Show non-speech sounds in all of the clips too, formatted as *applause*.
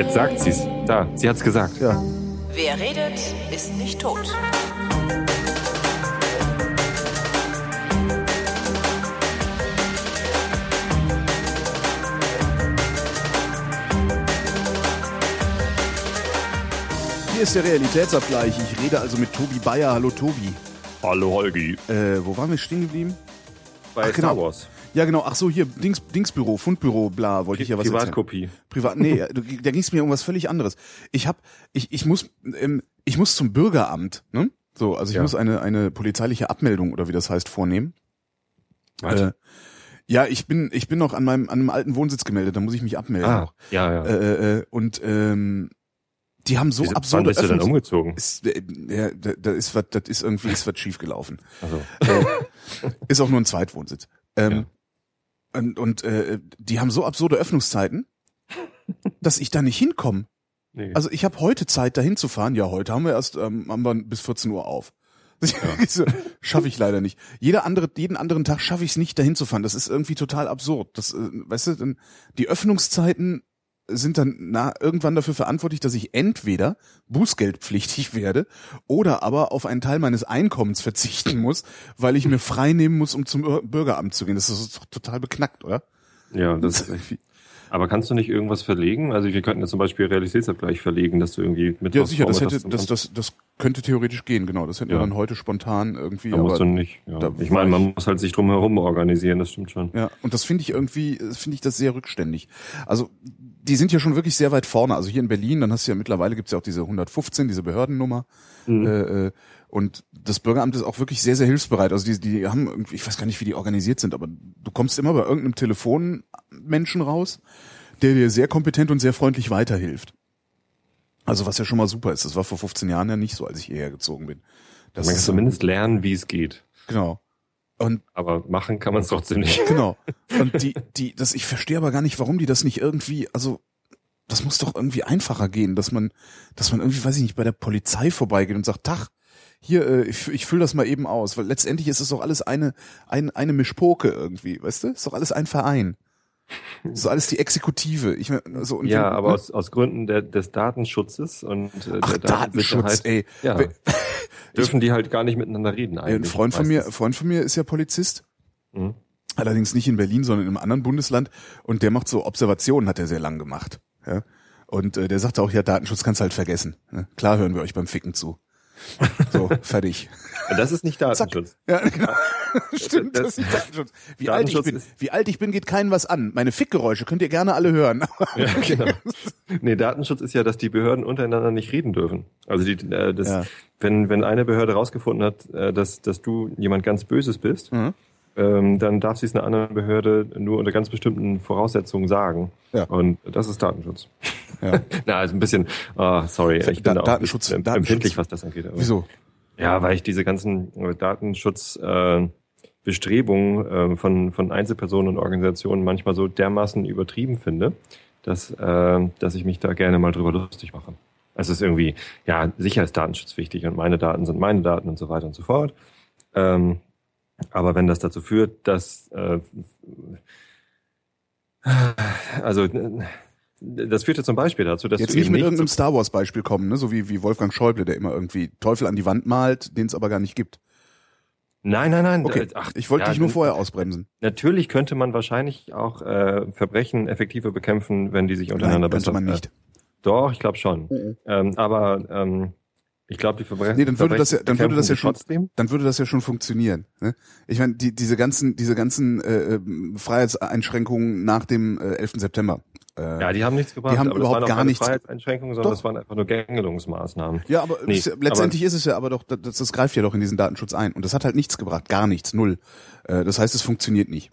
Jetzt sagt sie's. Da, sie hat's gesagt. Ja. Wer redet, ist nicht tot. Hier ist der Realitätsabgleich. Ich rede also mit Tobi Bayer. Hallo Tobi. Hallo Holgi. Äh, wo waren wir stehen geblieben? Bei Ach, genau. Star Wars. Ja, genau. Ach so, hier, Dings, Dingsbüro, Fundbüro, bla, wollte ich ja was erzählen. Privatkopie. Privat, nee, *laughs* du- da ging es mir um was völlig anderes. Ich hab, ich, ich muss, ähm, ich muss zum Bürgeramt, ne? So, also ich Ja. muss eine, eine polizeiliche Abmeldung oder wie das heißt vornehmen. Was? Äh, ja, ich bin, ich bin noch an meinem, an einem alten Wohnsitz gemeldet, da muss ich mich abmelden. ah, ja, ja. Äh, äh, und ähm, die haben so Wieso- Wann absurde bist du denn Öffnungs- umgezogen? ist, äh, ja, da, da ist was, das ist irgendwie ist was schief gelaufen. Also, Ist auch nur ein Zweitwohnsitz. Ähm, Und, und äh, die haben so absurde Öffnungszeiten, dass ich da nicht hinkomme. nee. Also ich habe heute Zeit, da hinzufahren. Ja, heute haben wir erst ähm, haben wir bis 14 Uhr auf. *laughs* So, Schaffe ich leider nicht. Jeder andere, jeden anderen Tag schaffe ich es nicht, dahin zu fahren. Das ist irgendwie total absurd. Das, äh, weißt du, dann, die Öffnungszeiten sind dann na, irgendwann dafür verantwortlich, dass ich entweder bußgeldpflichtig werde oder aber auf einen Teil meines Einkommens verzichten muss, weil ich mir frei nehmen muss, um zum Bürgeramt zu gehen. Das ist doch total beknackt, oder? ja, das, aber kannst du nicht irgendwas verlegen? Also wir könnten jetzt zum Beispiel Realitätsabgleich verlegen, dass du irgendwie mit ja, sicher, das hätte, das, das, das könnte theoretisch gehen, genau. Das hätten wir Ja. dann heute spontan irgendwie. da musst du nicht. Ja. da Ich meine, man muss halt sich drum herum organisieren, das stimmt schon. ja, und das finde ich irgendwie, finde ich das sehr rückständig. Also die sind ja schon wirklich sehr weit vorne. Also hier in Berlin, dann hast du ja mittlerweile gibt's ja auch diese 115, diese Behördennummer. Mhm. Äh, äh, und das Bürgeramt ist auch wirklich sehr, sehr hilfsbereit. Also die, die haben irgendwie, ich weiß gar nicht, wie die organisiert sind, aber du kommst immer bei irgendeinem Telefonmenschen raus, der dir sehr kompetent und sehr freundlich weiterhilft. Also was ja schon mal super ist. Das war vor 15 Jahren ja nicht so, als ich hierher gezogen bin. Das man kann zumindest lernen, wie es geht. genau. Und Aber machen kann man es trotzdem nicht. *laughs* Genau. Und die, die, das, ich verstehe aber gar nicht, warum die das nicht irgendwie, also, das muss doch irgendwie einfacher gehen, dass man, dass man irgendwie, weiß ich nicht, bei der Polizei vorbeigeht und sagt, Tach, hier, äh, ich, ich fülle das mal eben aus, weil letztendlich ist es doch alles eine, ein, eine Mischpoke irgendwie, weißt du? Ist doch alles ein Verein. So alles die Exekutive. Ich mein, so, und Ja, wenn- aber ne? aus, aus Gründen der, des Datenschutzes und äh, Ach, Datenschutz, ey. ja, *laughs* Dürfen die halt gar nicht miteinander reden Äh, Ein eigentlich. Freund von mir, meistens. Freund von mir ist ja Polizist. Mhm. Allerdings nicht in Berlin, sondern in einem anderen Bundesland. Und der macht so Observationen, hat er sehr lang gemacht. Ja? Und äh, der sagte auch, ja, Datenschutz kannst du halt vergessen. Ne? Klar hören wir euch beim Ficken zu. So, *laughs* fertig. *laughs* Das ist nicht Datenschutz. Ja, genau. Stimmt, das, das- ist Datenschutz. Wie Datenschutz alt ich bin, wie alt ich bin, geht keinem was an. Meine Fickgeräusche könnt ihr gerne alle hören. Ja, *laughs* genau. Nee, Datenschutz ist ja, dass die Behörden untereinander nicht reden dürfen. Also die, äh, das, Ja. wenn, wenn eine Behörde rausgefunden hat, äh, dass, dass du jemand ganz Böses bist, Mhm. ähm, dann darf sie es einer anderen Behörde nur unter ganz bestimmten Voraussetzungen sagen. Ja. Und das ist Datenschutz. Ja. *laughs* Na, also ein bisschen, ah, sorry, ich bin Da- da auch Datenschutz- bisschen Datenschutz- empfindlich, was das angeht. aber- Wieso? Ja, weil ich diese ganzen äh, Datenschutz äh, äh, von, von Einzelpersonen und Organisationen manchmal so dermaßen übertrieben finde, dass, dass ich mich da gerne mal drüber lustig mache. Es ist irgendwie, ja, sicher ist Datenschutz wichtig und meine Daten sind meine Daten und so weiter und so fort. Ähm, aber wenn das dazu führt, dass äh, also das führte zum Beispiel dazu, dass Jetzt du nicht mit irgendeinem Star Wars Beispiel kommen, ne? so wie, wie Wolfgang Schäuble, der immer irgendwie Teufel an die Wand malt, den es aber gar nicht gibt. Nein, nein, nein. Okay, äh, Ach, ich wollte ja, dich nur vorher ausbremsen. Natürlich könnte man wahrscheinlich auch äh, Verbrechen effektiver bekämpfen, wenn die sich untereinander Nein, könnte besser. man nicht. Doch, ich glaube schon. Mhm. Ähm, aber ähm, ich glaube, die Verbrechen. Nee, dann würde das ja- dann würde das ja schon- trotzdem. dann würde das ja schon funktionieren. Ne? Ich meine, die, diese ganzen, diese ganzen äh, äh, Freiheitseinschränkungen nach dem äh, 11. September. Äh, Ja, die haben nichts gebracht. Die haben aber überhaupt gar keine nichts- Freiheitseinschränkungen, sondern Doch. das waren einfach nur Gängelungsmaßnahmen. ja, aber Nee, aber- letztendlich ist es ja aber doch, das, das greift ja doch in diesen Datenschutz ein. Und das hat halt nichts gebracht, gar nichts, null. Äh, das heißt, es funktioniert nicht.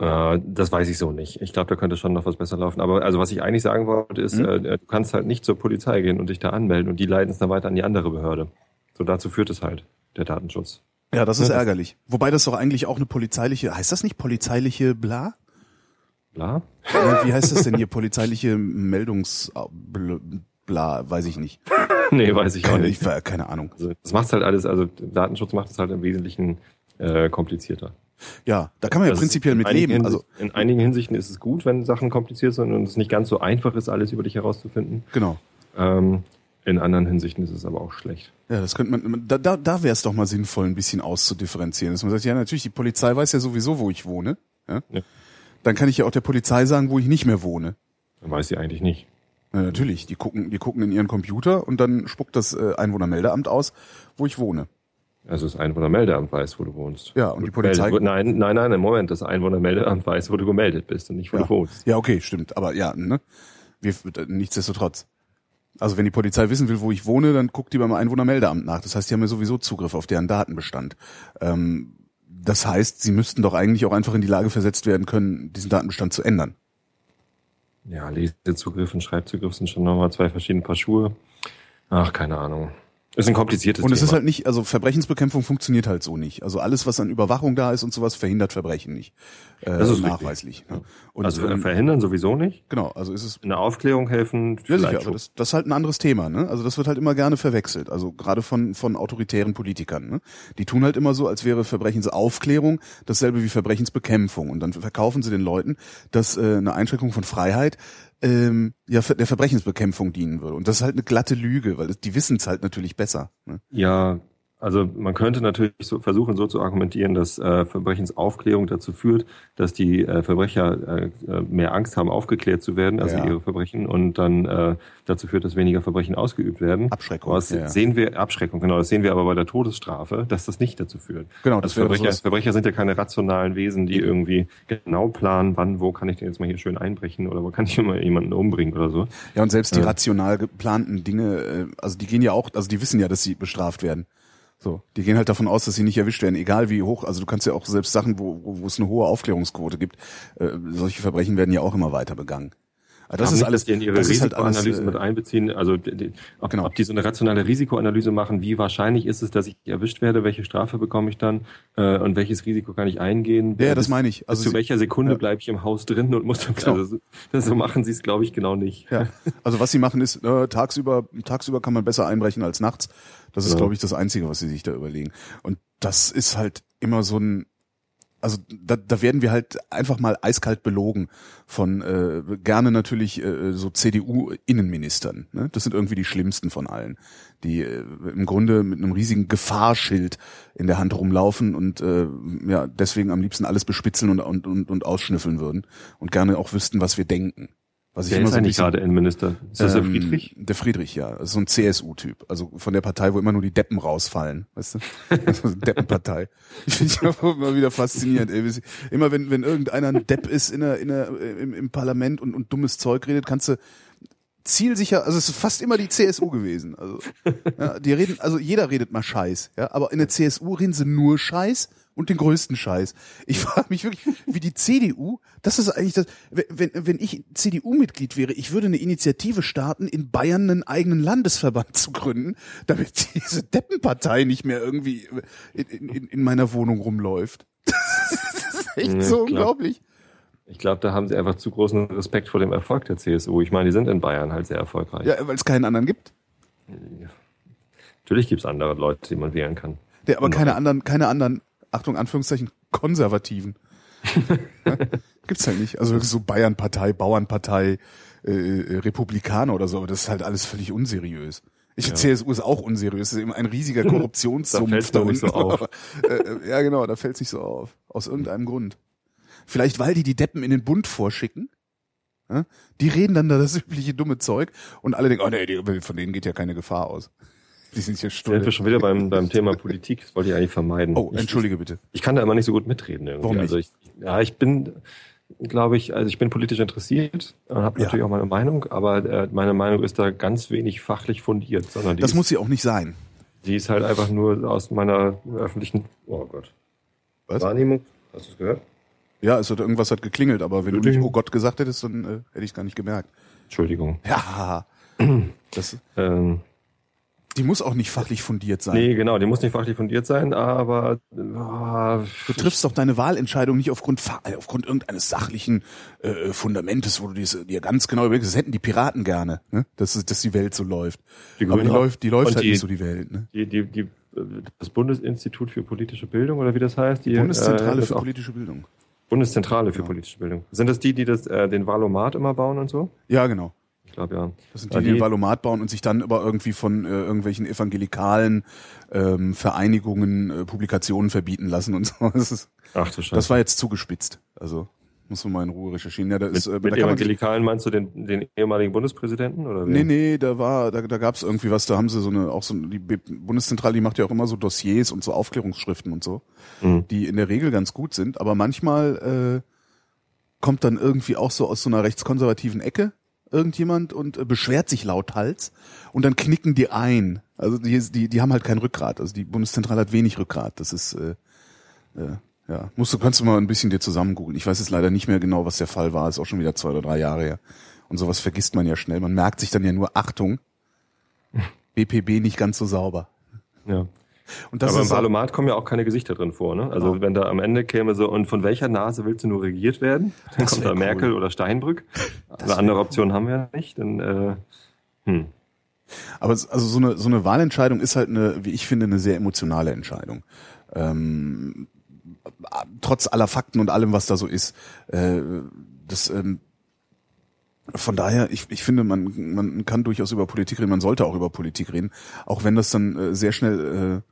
Äh, das weiß ich so nicht. Ich glaube, da könnte schon noch was besser laufen. Aber also was ich eigentlich sagen wollte, ist, Mhm. äh, du kannst halt nicht zur Polizei gehen und dich da anmelden und die leiten es dann weiter an die andere Behörde. So dazu führt es halt, der Datenschutz. Ja, das ist Ja, das- ärgerlich. Wobei das doch eigentlich auch eine polizeiliche, heißt das nicht polizeiliche Bla? Bla? Äh, Wie heißt das denn hier? Polizeiliche Meldungs... Bl- Bla, weiß ich nicht. *laughs* nee, weiß ich auch nicht. ich, keine Ahnung. Also das macht halt alles, also Datenschutz macht es halt im Wesentlichen äh, komplizierter. Ja, da kann man ja Das prinzipiell mit leben. Also in einigen Hinsichten ist es gut, wenn Sachen kompliziert sind und es nicht ganz so einfach ist, alles über dich herauszufinden. genau. Ähm, in anderen Hinsichten ist es aber auch schlecht. Ja, das könnte man, da, da, da wäre es doch mal sinnvoll, ein bisschen auszudifferenzieren. Dass man sagt, ja, natürlich, die Polizei weiß ja sowieso, wo ich wohne. Ja? Ja. Dann kann ich ja auch der Polizei sagen, wo ich nicht mehr wohne. Dann weiß sie eigentlich nicht. Ja, natürlich, die gucken, die gucken in ihren Computer und dann spuckt das äh, Einwohnermeldeamt aus, wo ich wohne. Also das Einwohnermeldeamt weiß, wo du wohnst. Ja, und die Polizei- gemeldet- Nein, nein, nein, im Moment, das Einwohnermeldeamt weiß, wo du gemeldet bist und nicht, wo Ja. du wohnst. ja, okay, stimmt. Aber ja, ne? Wir, nichtsdestotrotz. Also wenn die Polizei wissen will, wo ich wohne, dann guckt die beim Einwohnermeldeamt nach. Das heißt, die haben ja sowieso Zugriff auf deren Datenbestand. Ähm, das heißt, sie müssten doch eigentlich auch einfach in die Lage versetzt werden können, diesen Datenbestand zu ändern. Ja, Lesezugriff und Schreibzugriff sind schon nochmal zwei verschiedene Paar Schuhe. Ach, keine Ahnung. Ist ein kompliziertes Und es Thema. ist halt nicht, also Verbrechensbekämpfung funktioniert halt so nicht. Also alles, was an Überwachung da ist und sowas, verhindert Verbrechen nicht. Äh, Das ist nachweislich. Ne? Und, also ähm, verhindern sowieso nicht. genau, also ist es In der Aufklärung helfen Ja, sicher, aber das, das ist halt ein anderes Thema, ne? Also das wird halt immer gerne verwechselt, also gerade von, von autoritären Politikern, ne? Die tun halt immer so, als wäre Verbrechensaufklärung dasselbe wie Verbrechensbekämpfung und dann verkaufen sie den Leuten, dass äh, eine Einschränkung von Freiheit ähm, ja der Verbrechensbekämpfung dienen würde. Und das ist halt eine glatte Lüge, weil die wissen es halt natürlich besser. Ne? Ja, also man könnte natürlich so versuchen, so zu argumentieren, dass äh, Verbrechensaufklärung dazu führt, dass die äh, Verbrecher äh, äh, mehr Angst haben, aufgeklärt zu werden, also Ja. ihre Verbrechen, und dann äh, dazu führt, dass weniger Verbrechen ausgeübt werden. Abschreckung, das ja, sehen wir, Abschreckung, genau, das sehen wir aber bei der Todesstrafe, dass das nicht dazu führt. Genau, das Also Verbrecher, so Verbrecher sind ja keine rationalen Wesen, die irgendwie genau planen, wann, wo kann ich denn jetzt mal hier schön einbrechen oder wo kann ich mal jemanden umbringen oder so. Ja, und selbst die rational geplanten Dinge, äh, also die gehen ja auch, also die wissen ja, dass sie bestraft werden. So, die gehen halt davon aus, dass sie nicht erwischt werden, egal wie hoch. Also du kannst ja auch selbst Sachen, wo, wo, wo es eine hohe Aufklärungsquote gibt, äh, solche Verbrechen werden ja auch immer weiter begangen. Aber das ist alles, in ihre das ist halt alles, Risikoanalyse mit äh, einbeziehen, also ob, Genau. ob die so eine rationale Risikoanalyse machen, wie wahrscheinlich ist es, dass ich erwischt werde, welche Strafe bekomme ich dann äh, und welches Risiko kann ich eingehen? Ja, das meine ich. Also zu sie- welcher Sekunde ja. bleibe ich im Haus drin und muss dann, Genau. also, so- so machen sie es, glaube ich, genau nicht. ja. Also was sie machen ist, äh, tagsüber, tagsüber kann man besser einbrechen als nachts. Das ist, Ja. glaube ich, das Einzige, was sie sich da überlegen. Und das ist halt immer so ein, also da, da werden wir halt einfach mal eiskalt belogen von äh, gerne natürlich äh, so CDU-Innenministern. Ne? Das sind irgendwie die schlimmsten von allen, die äh, im Grunde mit einem riesigen Gefahrschild in der Hand rumlaufen und äh, ja deswegen am liebsten alles bespitzeln und, und, und, und ausschnüffeln würden und gerne auch wüssten, was wir denken. Was ich Wer immer ist so eigentlich gerade Innenminister? Ist das der ähm, Friedrich? Der Friedrich, ja. So ein CSU-Typ. Also von der Partei, wo immer nur die Deppen rausfallen. Weißt du? Also *laughs* Deppenpartei. Ich finde ich immer wieder faszinierend. Ey. Immer wenn, wenn irgendeiner ein Depp ist in der, in der, im, im Parlament und, und dummes Zeug redet, kannst du zielsicher, also es ist fast immer die CSU gewesen. Also, ja, die reden, also jeder redet mal Scheiß, ja, aber in der CSU reden sie nur Scheiß und den größten Scheiß. Ich frage mich wirklich, wie die CDU, das ist eigentlich das, wenn, wenn ich CDU-Mitglied wäre, ich würde eine Initiative starten, in Bayern einen eigenen Landesverband zu gründen, damit *laughs* diese Deppenpartei nicht mehr irgendwie in, in, in meiner Wohnung rumläuft. *laughs* Das ist echt Ja, so klar. unglaublich. Ich glaube, da haben sie einfach zu großen Respekt vor dem Erfolg der CSU. Ich meine, die sind in Bayern halt sehr erfolgreich. Ja, weil es keinen anderen gibt. Natürlich gibt's andere Leute, die man wählen kann. Der aber keine anderen, keine anderen, Achtung, Anführungszeichen, Konservativen. *laughs* ja? Gibt's halt nicht. Also so Bayernpartei, Bauernpartei, äh, äh, Republikaner oder so, aber das ist halt alles völlig unseriös. Ich finde, CSU ist auch unseriös. Das ist eben ein riesiger *laughs* Da Korruptionssumpf fällt's nur nicht so auf. *laughs* äh, äh, ja, genau, da fällt's nicht so auf. Aus irgendeinem Grund. Vielleicht, weil die die Deppen in den Bund vorschicken. Ja? Die reden dann da das übliche dumme Zeug und alle denken, oh nee, von denen geht ja keine Gefahr aus. Die sind hier Sind wir schon wieder beim, beim Thema Politik. Das wollte ich eigentlich vermeiden. Oh, Ich- entschuldige bitte. Ich kann da immer nicht so gut mitreden irgendwie. Warum nicht? Also ich, ja, ich bin, glaube ich, also ich bin politisch interessiert und habe Ja. natürlich auch meine Meinung, aber äh, meine Meinung ist da ganz wenig fachlich fundiert, sondern die, Das ist, muss sie auch nicht sein. die ist halt einfach nur aus meiner öffentlichen, oh Gott, Was? Wahrnehmung. Hast du es gehört? Ja, es hat irgendwas hat geklingelt, aber wenn du nicht Oh Gott gesagt hättest, dann äh, hätte ich es gar nicht gemerkt. Entschuldigung. Ja, *clears throat* das, Ähm, die muss auch nicht fachlich fundiert sein. nee, genau, die muss nicht fachlich fundiert sein, aber äh, Du triffst doch deine Wahlentscheidung nicht aufgrund äh, aufgrund irgendeines sachlichen äh, Fundamentes, wo du dies, dir ganz genau überlegst, das hätten die Piraten gerne, ne? dass, dass die Welt so läuft. Die Aber die läuft, die läuft halt die- nicht so die Welt. Ne? die, die, die das Bundesinstitut für politische Bildung oder wie das heißt? Die Bundeszentrale äh, für politische Bildung. Bundeszentrale für Ja. politische Bildung. Sind das die, die das, äh, den Valomat immer bauen und so? Ja, genau. Ich glaube ja. Das sind die, die die- Valomat bauen und sich dann über irgendwie von äh, irgendwelchen evangelikalen ähm, Vereinigungen äh, Publikationen verbieten lassen und *laughs* so. Das, ist, Ach du Scheiße. das war jetzt zugespitzt. Also muss man mal in Ruhe recherchieren. Ja, da mit ist, äh, mit da Evangelikalen meinst du den, den ehemaligen Bundespräsidenten? Oder wen? Nee, nee, da war, da, da gab es irgendwie was, da haben sie so eine, auch so die Bundeszentrale, die macht ja auch immer so Dossiers und so Aufklärungsschriften und so, Mhm. die in der Regel ganz gut sind, aber manchmal äh, kommt dann irgendwie auch so aus so einer rechtskonservativen Ecke irgendjemand und äh, beschwert sich lauthals und dann knicken die ein. Also die, die, die haben halt kein Rückgrat. Also die Bundeszentrale hat wenig Rückgrat. Das ist äh, äh, ja, musst du kannst du mal ein bisschen dir zusammen googeln. Ich weiß jetzt leider nicht mehr genau, was der Fall war. Ist auch schon wieder zwei oder drei Jahre her. Und sowas vergisst man ja schnell. Man merkt sich dann ja nur Achtung. *laughs* BPB nicht ganz so sauber. Ja. Und das Aber im ist auch- Valomat kommen ja auch keine Gesichter drin vor, ne? Also Genau. wenn da am Ende käme so, und von welcher Nase willst du nur regiert werden? Dann Das kommt da Merkel cool. oder Steinbrück. Eine andere cool. Option haben wir ja nicht. Dann, äh, hm. Aber es- also so eine so eine Wahlentscheidung ist halt eine, wie ich finde, eine sehr emotionale Entscheidung. Ähm, trotz aller Fakten und allem, was da so ist. Äh, das ähm, von daher, ich, ich finde, man, man kann durchaus über Politik reden, man sollte auch über Politik reden, auch wenn das dann äh, sehr schnell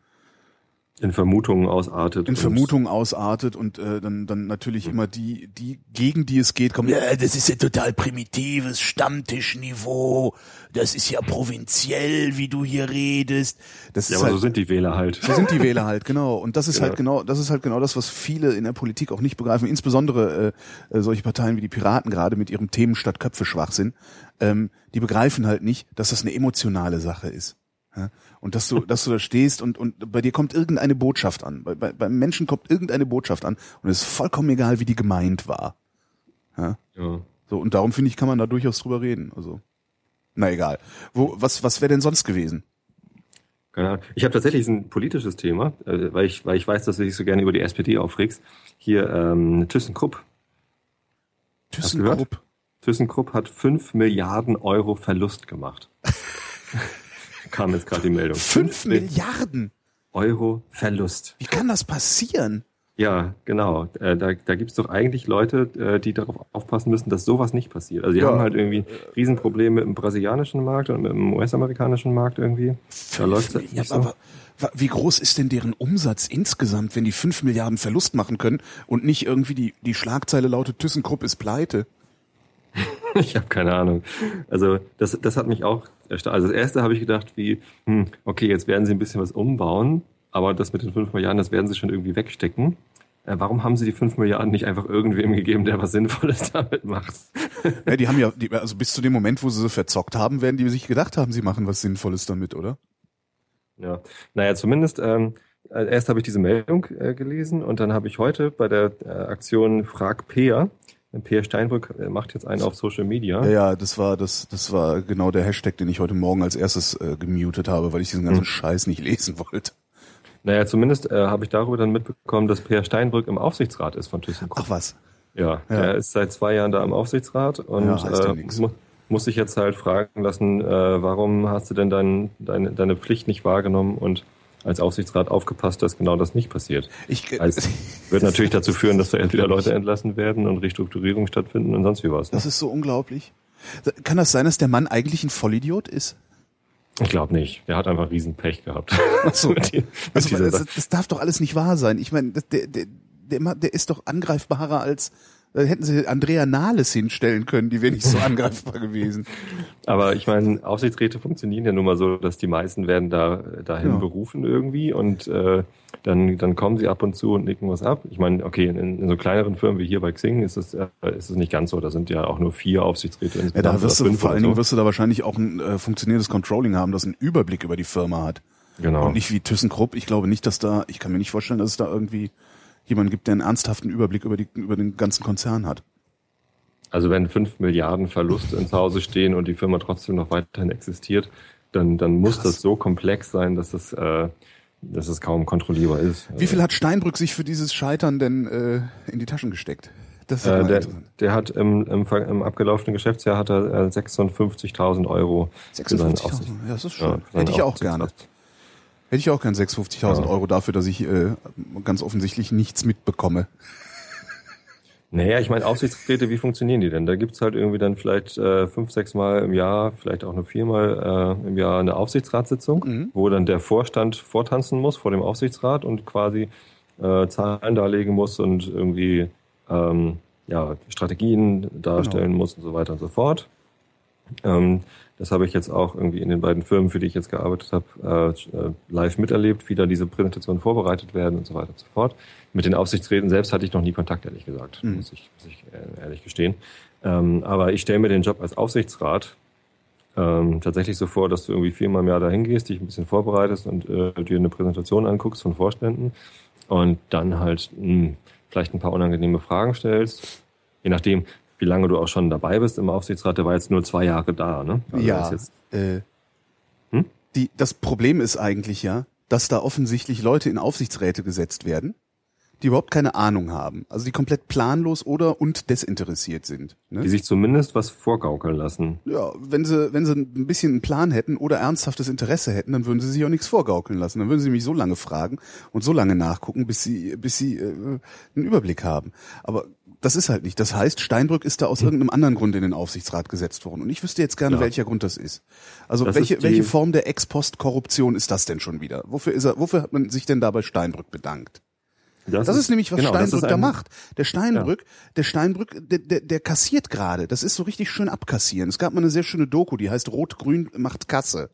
in Vermutungen ausartet. in Vermutungen ausartet und äh, dann, dann natürlich immer die, die, gegen die es geht, kommen, ja, das ist ja total primitives Stammtischniveau, das ist ja provinziell, wie du hier redest. Das Ja, ist aber halt, so sind die Wähler halt. so sind die Wähler halt, genau. Und das ist Genau. halt genau, das ist halt genau das, was viele in der Politik auch nicht begreifen. Insbesondere äh, äh, solche Parteien wie die Piraten gerade mit ihrem Themen statt Köpfe schwach sind. Ähm, die begreifen halt nicht, dass das eine emotionale Sache ist. Ja? Und dass du, dass du da stehst und, und bei dir kommt irgendeine Botschaft an. Bei, bei, beim Menschen kommt irgendeine Botschaft an und es ist vollkommen egal, wie die gemeint war. Ja. So, und darum finde ich, kann man da durchaus drüber reden. Also, na egal. Wo, was, was wäre denn sonst gewesen? Keine Ahnung. Ich habe tatsächlich ein politisches Thema, äh, weil ich, weil ich weiß, dass du dich so gerne über die SPD aufregst. Hier ähm, ThyssenKrupp. ThyssenKrupp. ThyssenKrupp hat 5 Milliarden Euro Verlust gemacht. *laughs* Kam jetzt gerade die Meldung. Fünf Mi- Milliarden? Euro Verlust. Wie kann das passieren? Ja, genau. Äh, da da gibt es doch eigentlich Leute, äh, die darauf aufpassen müssen, dass sowas nicht passiert. Also die Ja. haben halt irgendwie Riesenprobleme mit dem brasilianischen Markt und mit dem US-amerikanischen Markt irgendwie. Da läuft es ja, nicht so. aber wie groß ist denn deren Umsatz insgesamt, wenn die fünf Milliarden Verlust machen können und nicht irgendwie die, die Schlagzeile lautet ThyssenKrupp ist pleite? *laughs* Ich habe keine Ahnung. Also das, das hat mich auch erstaunt. Also das erste habe ich gedacht, wie, hm, okay, jetzt werden sie ein bisschen was umbauen, aber das mit den 5 Milliarden, das werden sie schon irgendwie wegstecken. Äh, warum haben sie die 5 Milliarden nicht einfach irgendwem gegeben, der was Sinnvolles *laughs* damit macht? Ja, die haben ja, die, also bis zu dem Moment, wo sie sie verzockt haben, werden die sich gedacht haben, sie machen was Sinnvolles damit, oder? Ja, naja, zumindest ähm, äh, erst habe ich diese Meldung äh, gelesen und dann habe ich heute bei der äh, Aktion Frag Peer, Peer Steinbrück äh, macht jetzt einen auf Social Media. Ja, ja, das war das, das war genau der Hashtag, den ich heute Morgen als erstes äh, gemutet habe, weil ich diesen ganzen Hm. Scheiß nicht lesen wollte. Naja, zumindest äh, habe ich darüber dann mitbekommen, dass Peer Steinbrück im Aufsichtsrat ist von ThyssenKrupp. Ach was. Ja, Ja. der ist seit zwei Jahren da im Aufsichtsrat und Ja, äh, mu muss sich jetzt halt fragen lassen, äh, warum hast du denn dein, deine, deine Pflicht nicht wahrgenommen und als Aufsichtsrat aufgepasst, dass genau das nicht passiert. Ich, Also, *laughs* wird natürlich dazu führen, dass da entweder Leute entlassen werden und Restrukturierungen stattfinden und sonst wie was. Ne? das ist so unglaublich. Kann das sein, dass der Mann eigentlich ein Vollidiot ist? Ich glaube nicht. Der hat einfach Riesenpech gehabt. Ach so. *laughs* die, Also, das, das darf doch alles nicht wahr sein. Ich meine, der, der, der, der ist doch angreifbarer als da hätten sie Andrea Nahles hinstellen können, die wäre nicht so *laughs* angreifbar gewesen. Aber ich meine, Aufsichtsräte funktionieren ja nun mal so, dass die meisten werden da dahin Ja. berufen irgendwie und äh, dann, dann kommen sie ab und zu und nicken was ab. Ich meine, okay, in, in so kleineren Firmen wie hier bei Xing ist es, äh, ist es nicht ganz so. Da sind ja auch nur vier Aufsichtsräte Ja, da wirst du vor allen Dingen so. wirst du da wahrscheinlich auch ein äh, funktionierendes Controlling haben, das einen Überblick über die Firma hat. Genau. Und nicht wie ThyssenKrupp. Ich glaube nicht, dass da, ich kann mir nicht vorstellen, dass es da irgendwie jemanden gibt, der einen ernsthaften Überblick über, die, über den ganzen Konzern hat. Also wenn fünf Milliarden Verlust ins Hause stehen und die Firma trotzdem noch weiterhin existiert, dann, dann muss Krass. das so komplex sein, dass es, äh, dass es kaum kontrollierbar ist. Wie viel hat Steinbrück sich für dieses Scheitern denn äh, in die Taschen gesteckt? Das ist Äh, der, der hat im, im, im abgelaufenen Geschäftsjahr hat er äh, 56.000 Euro für seinen 56.000, Aufsicht- ja, das ist ja, schön. seinen Hätte ich auch gerne. Aufsichtsrat. Hätte ich auch gern 56.000 Ja. Euro dafür, dass ich äh, ganz offensichtlich nichts mitbekomme. *laughs* Naja, ich meine, Aufsichtsräte, wie funktionieren die denn? Da gibt's halt irgendwie dann vielleicht äh, fünf, sechs Mal im Jahr, vielleicht auch nur viermal äh, im Jahr eine Aufsichtsratssitzung, Mhm. wo dann der Vorstand vortanzen muss vor dem Aufsichtsrat und quasi äh, Zahlen darlegen muss und irgendwie ähm, ja, Strategien darstellen muss und so weiter und so fort. Ähm, das habe ich jetzt auch irgendwie in den beiden Firmen, für die ich jetzt gearbeitet habe, äh, äh, live miterlebt, wie da diese Präsentationen vorbereitet werden und so weiter und so fort. Mit den Aufsichtsräten selbst hatte ich noch nie Kontakt, ehrlich gesagt, Mhm. muss ich, muss ich äh, ehrlich gestehen. Ähm, aber ich stelle mir den Job als Aufsichtsrat ähm, tatsächlich so vor, dass du irgendwie viermal im Jahr dahin gehst, dich ein bisschen vorbereitest und äh, dir eine Präsentation anguckst von Vorständen und dann halt mh, vielleicht ein paar unangenehme Fragen stellst, je nachdem, wie lange du auch schon dabei bist im Aufsichtsrat. Der war jetzt nur zwei Jahre da, ne? Also ja. Jetzt, Äh, Hm? die, das Problem ist eigentlich ja, dass da offensichtlich Leute in Aufsichtsräte gesetzt werden, die überhaupt keine Ahnung haben. Also die komplett planlos oder und desinteressiert sind. Ne? die sich zumindest was vorgaukeln lassen. Ja, wenn sie, wenn sie ein bisschen einen Plan hätten oder ernsthaftes Interesse hätten, dann würden sie sich auch nichts vorgaukeln lassen. Dann würden sie mich so lange fragen und so lange nachgucken, bis sie, bis sie äh, einen Überblick haben. Aber das ist halt nicht. Das heißt, Steinbrück ist da aus irgendeinem anderen Grund in den Aufsichtsrat gesetzt worden. Und ich wüsste jetzt gerne, Ja. welcher Grund das ist. Also Das welche, ist welche Form der Ex-Post-Korruption ist das denn schon wieder? Wofür ist er, wofür hat man sich denn da bei Steinbrück bedankt? Das ist nämlich, was genau, das Steinbrück ist da macht. Der Steinbrück, der Steinbrück, der, der, der kassiert gerade. Das ist so richtig schön abkassieren. Es gab mal eine sehr schöne Doku, die heißt Rot-Grün macht Kasse.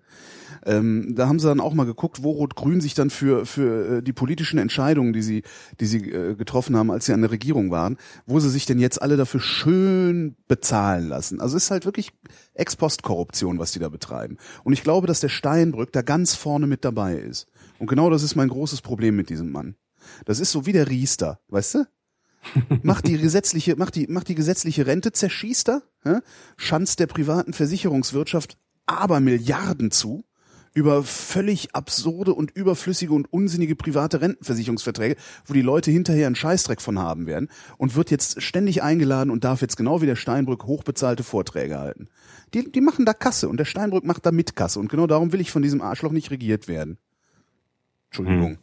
Ähm, da haben sie dann auch mal geguckt, wo Rot-Grün sich dann für, für äh, die politischen Entscheidungen, die sie, die sie äh, getroffen haben, als sie an der Regierung waren, wo sie sich denn jetzt alle dafür schön bezahlen lassen. Also es ist halt wirklich Ex-Post-Korruption, was die da betreiben. Und ich glaube, dass der Steinbrück da ganz vorne mit dabei ist. Und genau das ist mein großes Problem mit diesem Mann. Das ist so wie der Riester, weißt du? macht die *laughs* gesetzliche, macht die, macht die gesetzliche Rente, zerschießt er, hä? schanzt der privaten Versicherungswirtschaft aber Milliarden zu über völlig absurde und überflüssige und unsinnige private Rentenversicherungsverträge, wo die Leute hinterher einen Scheißdreck von haben werden und wird jetzt ständig eingeladen und darf jetzt genau wie der Steinbrück hochbezahlte Vorträge halten. Die, die machen da Kasse und der Steinbrück macht da mit Kasse und genau darum will ich von diesem Arschloch nicht regiert werden. Entschuldigung. Hm.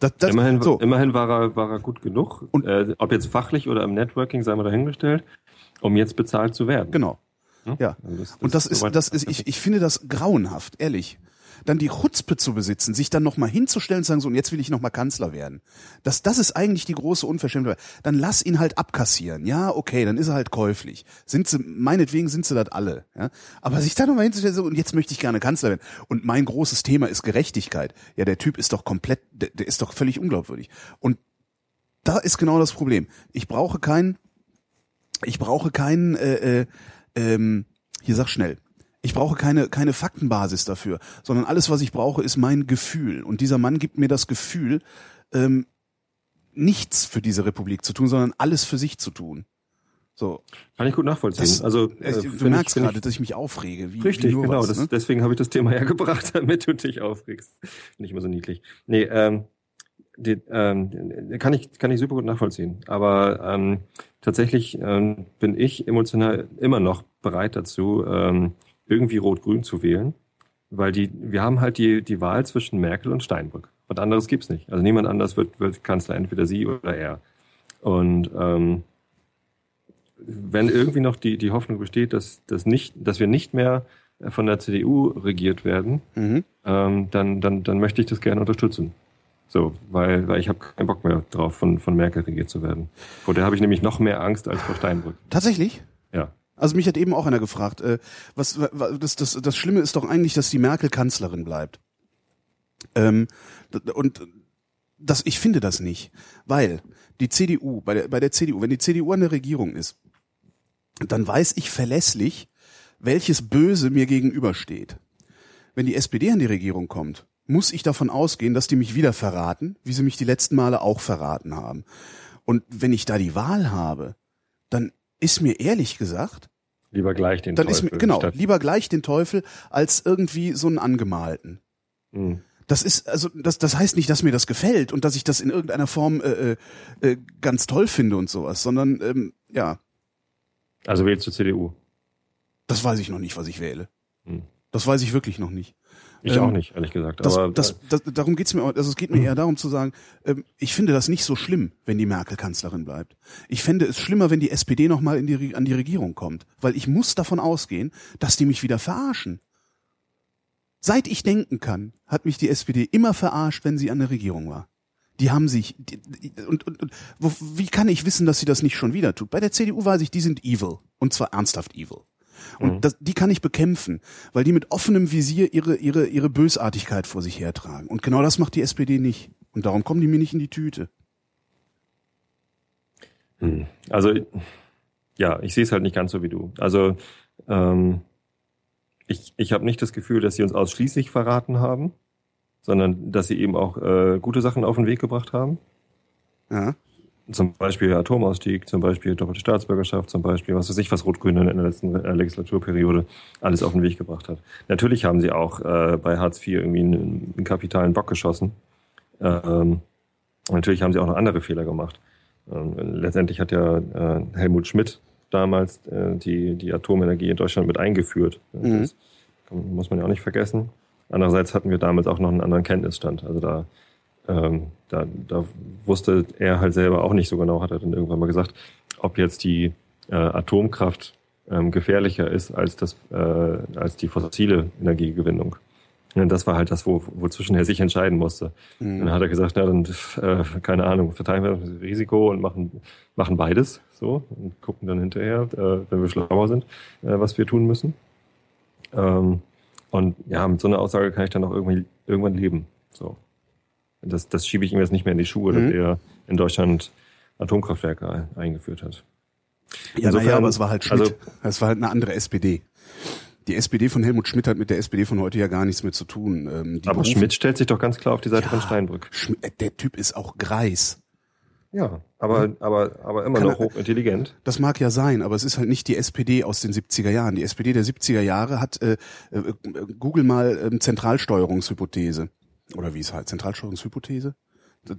Das, das, immerhin, so. immerhin war er, war er gut genug, Und- äh, ob jetzt fachlich oder im Networking, sei mal dahingestellt, um jetzt bezahlt zu werden. Genau. Ne? Ja. Also Und das ist, das ist, ich, ich finde das grauenhaft, ehrlich. Dann die Chutzpe zu besitzen, sich dann nochmal hinzustellen und sagen, so, und jetzt will ich nochmal Kanzler werden. Das, das ist eigentlich die große Unverschämtheit. Dann lass ihn halt abkassieren. Ja, okay, dann ist er halt käuflich. Sind sie, meinetwegen sind sie das alle. Ja? Aber sich da nochmal hinzustellen, so, und jetzt möchte ich gerne Kanzler werden. Und mein großes Thema ist Gerechtigkeit. Ja, der Typ ist doch komplett, der, der ist doch völlig unglaubwürdig. Und da ist genau das Problem. Ich brauche keinen, ich brauche keinen, äh, äh, ähm, hier sag schnell. Ich brauche keine, keine Faktenbasis dafür, sondern alles, was ich brauche, ist mein Gefühl. Und dieser Mann gibt mir das Gefühl, ähm, nichts für diese Republik zu tun, sondern alles für sich zu tun. So, Kann ich gut nachvollziehen. das, also, äh, äh, du merkst ich, gerade, dass ich mich aufrege. Wie, ich, Richtig, wie genau. was, das, ne? Deswegen habe ich das Thema hergebracht, *laughs* damit du dich aufregst. Nicht immer so niedlich. Nee, ähm, die, ähm, kann ich kann ich super gut nachvollziehen. Aber ähm, tatsächlich ähm, bin ich emotional immer noch bereit dazu, ähm, irgendwie Rot-Grün zu wählen, weil die wir haben halt die die Wahl zwischen Merkel und Steinbrück. Was anderes gibt's nicht. Also niemand anders wird wird Kanzler, entweder sie oder er. Und ähm, wenn irgendwie noch die die Hoffnung besteht, dass dass nicht dass wir nicht mehr von der CDU regiert werden, Mhm. ähm, dann, dann, dann möchte ich das gerne unterstützen. So, weil, weil ich habe keinen Bock mehr drauf, von, von Merkel regiert zu werden. Vor der habe ich nämlich noch mehr Angst als vor Steinbrück. Tatsächlich? Ja. Also mich hat eben auch einer gefragt, äh, was, wa- das, das, das Schlimme ist doch eigentlich, dass die Merkel Kanzlerin bleibt. Ähm, und das, ich finde das nicht, weil die CDU, bei der, bei der CDU, wenn die CDU an der Regierung ist, dann weiß ich verlässlich, welches Böse mir gegenübersteht. Wenn die SPD an die Regierung kommt, muss ich davon ausgehen, dass die mich wieder verraten, wie sie mich die letzten Male auch verraten haben. Und wenn ich da die Wahl habe, dann ist mir ehrlich gesagt, Lieber gleich den dann ist Teufel mir, genau, lieber gleich den Teufel als irgendwie so einen angemalten. Hm. Das ist, also, das, das heißt nicht, dass mir das gefällt und dass ich das in irgendeiner Form äh, äh, äh, ganz toll finde und sowas, sondern ähm, ja, Also wählst du CDU. das weiß ich noch nicht, was ich wähle. Hm. Das weiß ich wirklich noch nicht. Ich Ähm, auch nicht, ehrlich gesagt. Das, aber das, das, darum geht's mir, also es geht mir eher darum zu sagen, ähm, ich finde das nicht so schlimm, wenn die Merkel Kanzlerin bleibt. Ich fände es schlimmer, wenn die SPD nochmal die, an die Regierung kommt, weil ich muss davon ausgehen, dass die mich wieder verarschen. Seit ich denken kann, hat mich die SPD immer verarscht, wenn sie an der Regierung war. Die haben sich die, und, und, und wo, wie kann ich wissen, dass sie das nicht schon wieder tut? Bei der CDU weiß ich, die sind evil und zwar ernsthaft evil. Und das, die kann ich bekämpfen, weil die mit offenem Visier ihre, ihre, ihre Bösartigkeit vor sich hertragen. Und genau das macht die SPD nicht. Und darum kommen die mir nicht in die Tüte. Hm. Also, ja, ich sehe es halt nicht ganz so wie du. Also, ähm, ich, ich habe nicht das Gefühl, dass sie uns ausschließlich verraten haben, sondern dass sie eben auch äh, gute Sachen auf den Weg gebracht haben. Ja. Zum Beispiel Atomausstieg, zum Beispiel doppelte Staatsbürgerschaft, zum Beispiel, was weiß ich, was Rot-Grün in der letzten äh, Legislaturperiode alles auf den Weg gebracht hat. Natürlich haben sie auch äh, bei Hartz IV irgendwie einen, einen kapitalen Bock geschossen. Ähm, natürlich haben sie auch noch andere Fehler gemacht. Ähm, letztendlich hat ja äh, Helmut Schmidt damals äh, die, die Atomenergie in Deutschland mit eingeführt. Mhm. Das muss man ja auch nicht vergessen. Andererseits hatten wir damals auch noch einen anderen Kenntnisstand. Also da, ähm, da, da wusste er halt selber auch nicht so genau, hat er dann irgendwann mal gesagt, ob jetzt die äh, Atomkraft ähm, gefährlicher ist als, das, äh, als die fossile Energiegewinnung. Und das war halt das, wo, wozwischen er sich entscheiden musste. Mhm. Dann hat er gesagt, na dann, äh, keine Ahnung, verteilen wir das Risiko und machen, machen beides so und gucken dann hinterher, äh, wenn wir schlauer sind, äh, was wir tun müssen. Ähm, und ja, mit so einer Aussage kann ich dann auch irgendwie, irgendwann leben. So. Das, das schiebe ich ihm jetzt nicht mehr in die Schuhe, Mhm. dass er in Deutschland Atomkraftwerke ein- eingeführt hat. Ja, Insofern- naja, aber es war halt Schmidt. also- es war halt eine andere SPD. Die SPD von Helmut Schmidt hat mit der SPD von heute ja gar nichts mehr zu tun. Ähm, Aber berufen- Schmidt stellt sich doch ganz klar auf die Seite Ja. von Steinbrück. Schmidt, äh, der Typ ist auch Greis. Ja, aber, aber, aber immer Kann noch hochintelligent. Das mag ja sein, aber es ist halt nicht die SPD aus den 70er Jahren. Die SPD der 70er Jahre hat, äh, äh, google mal ähm, Zentralsteuerungshypothese. Oder wie es heißt, Zentralsteuerungshypothese?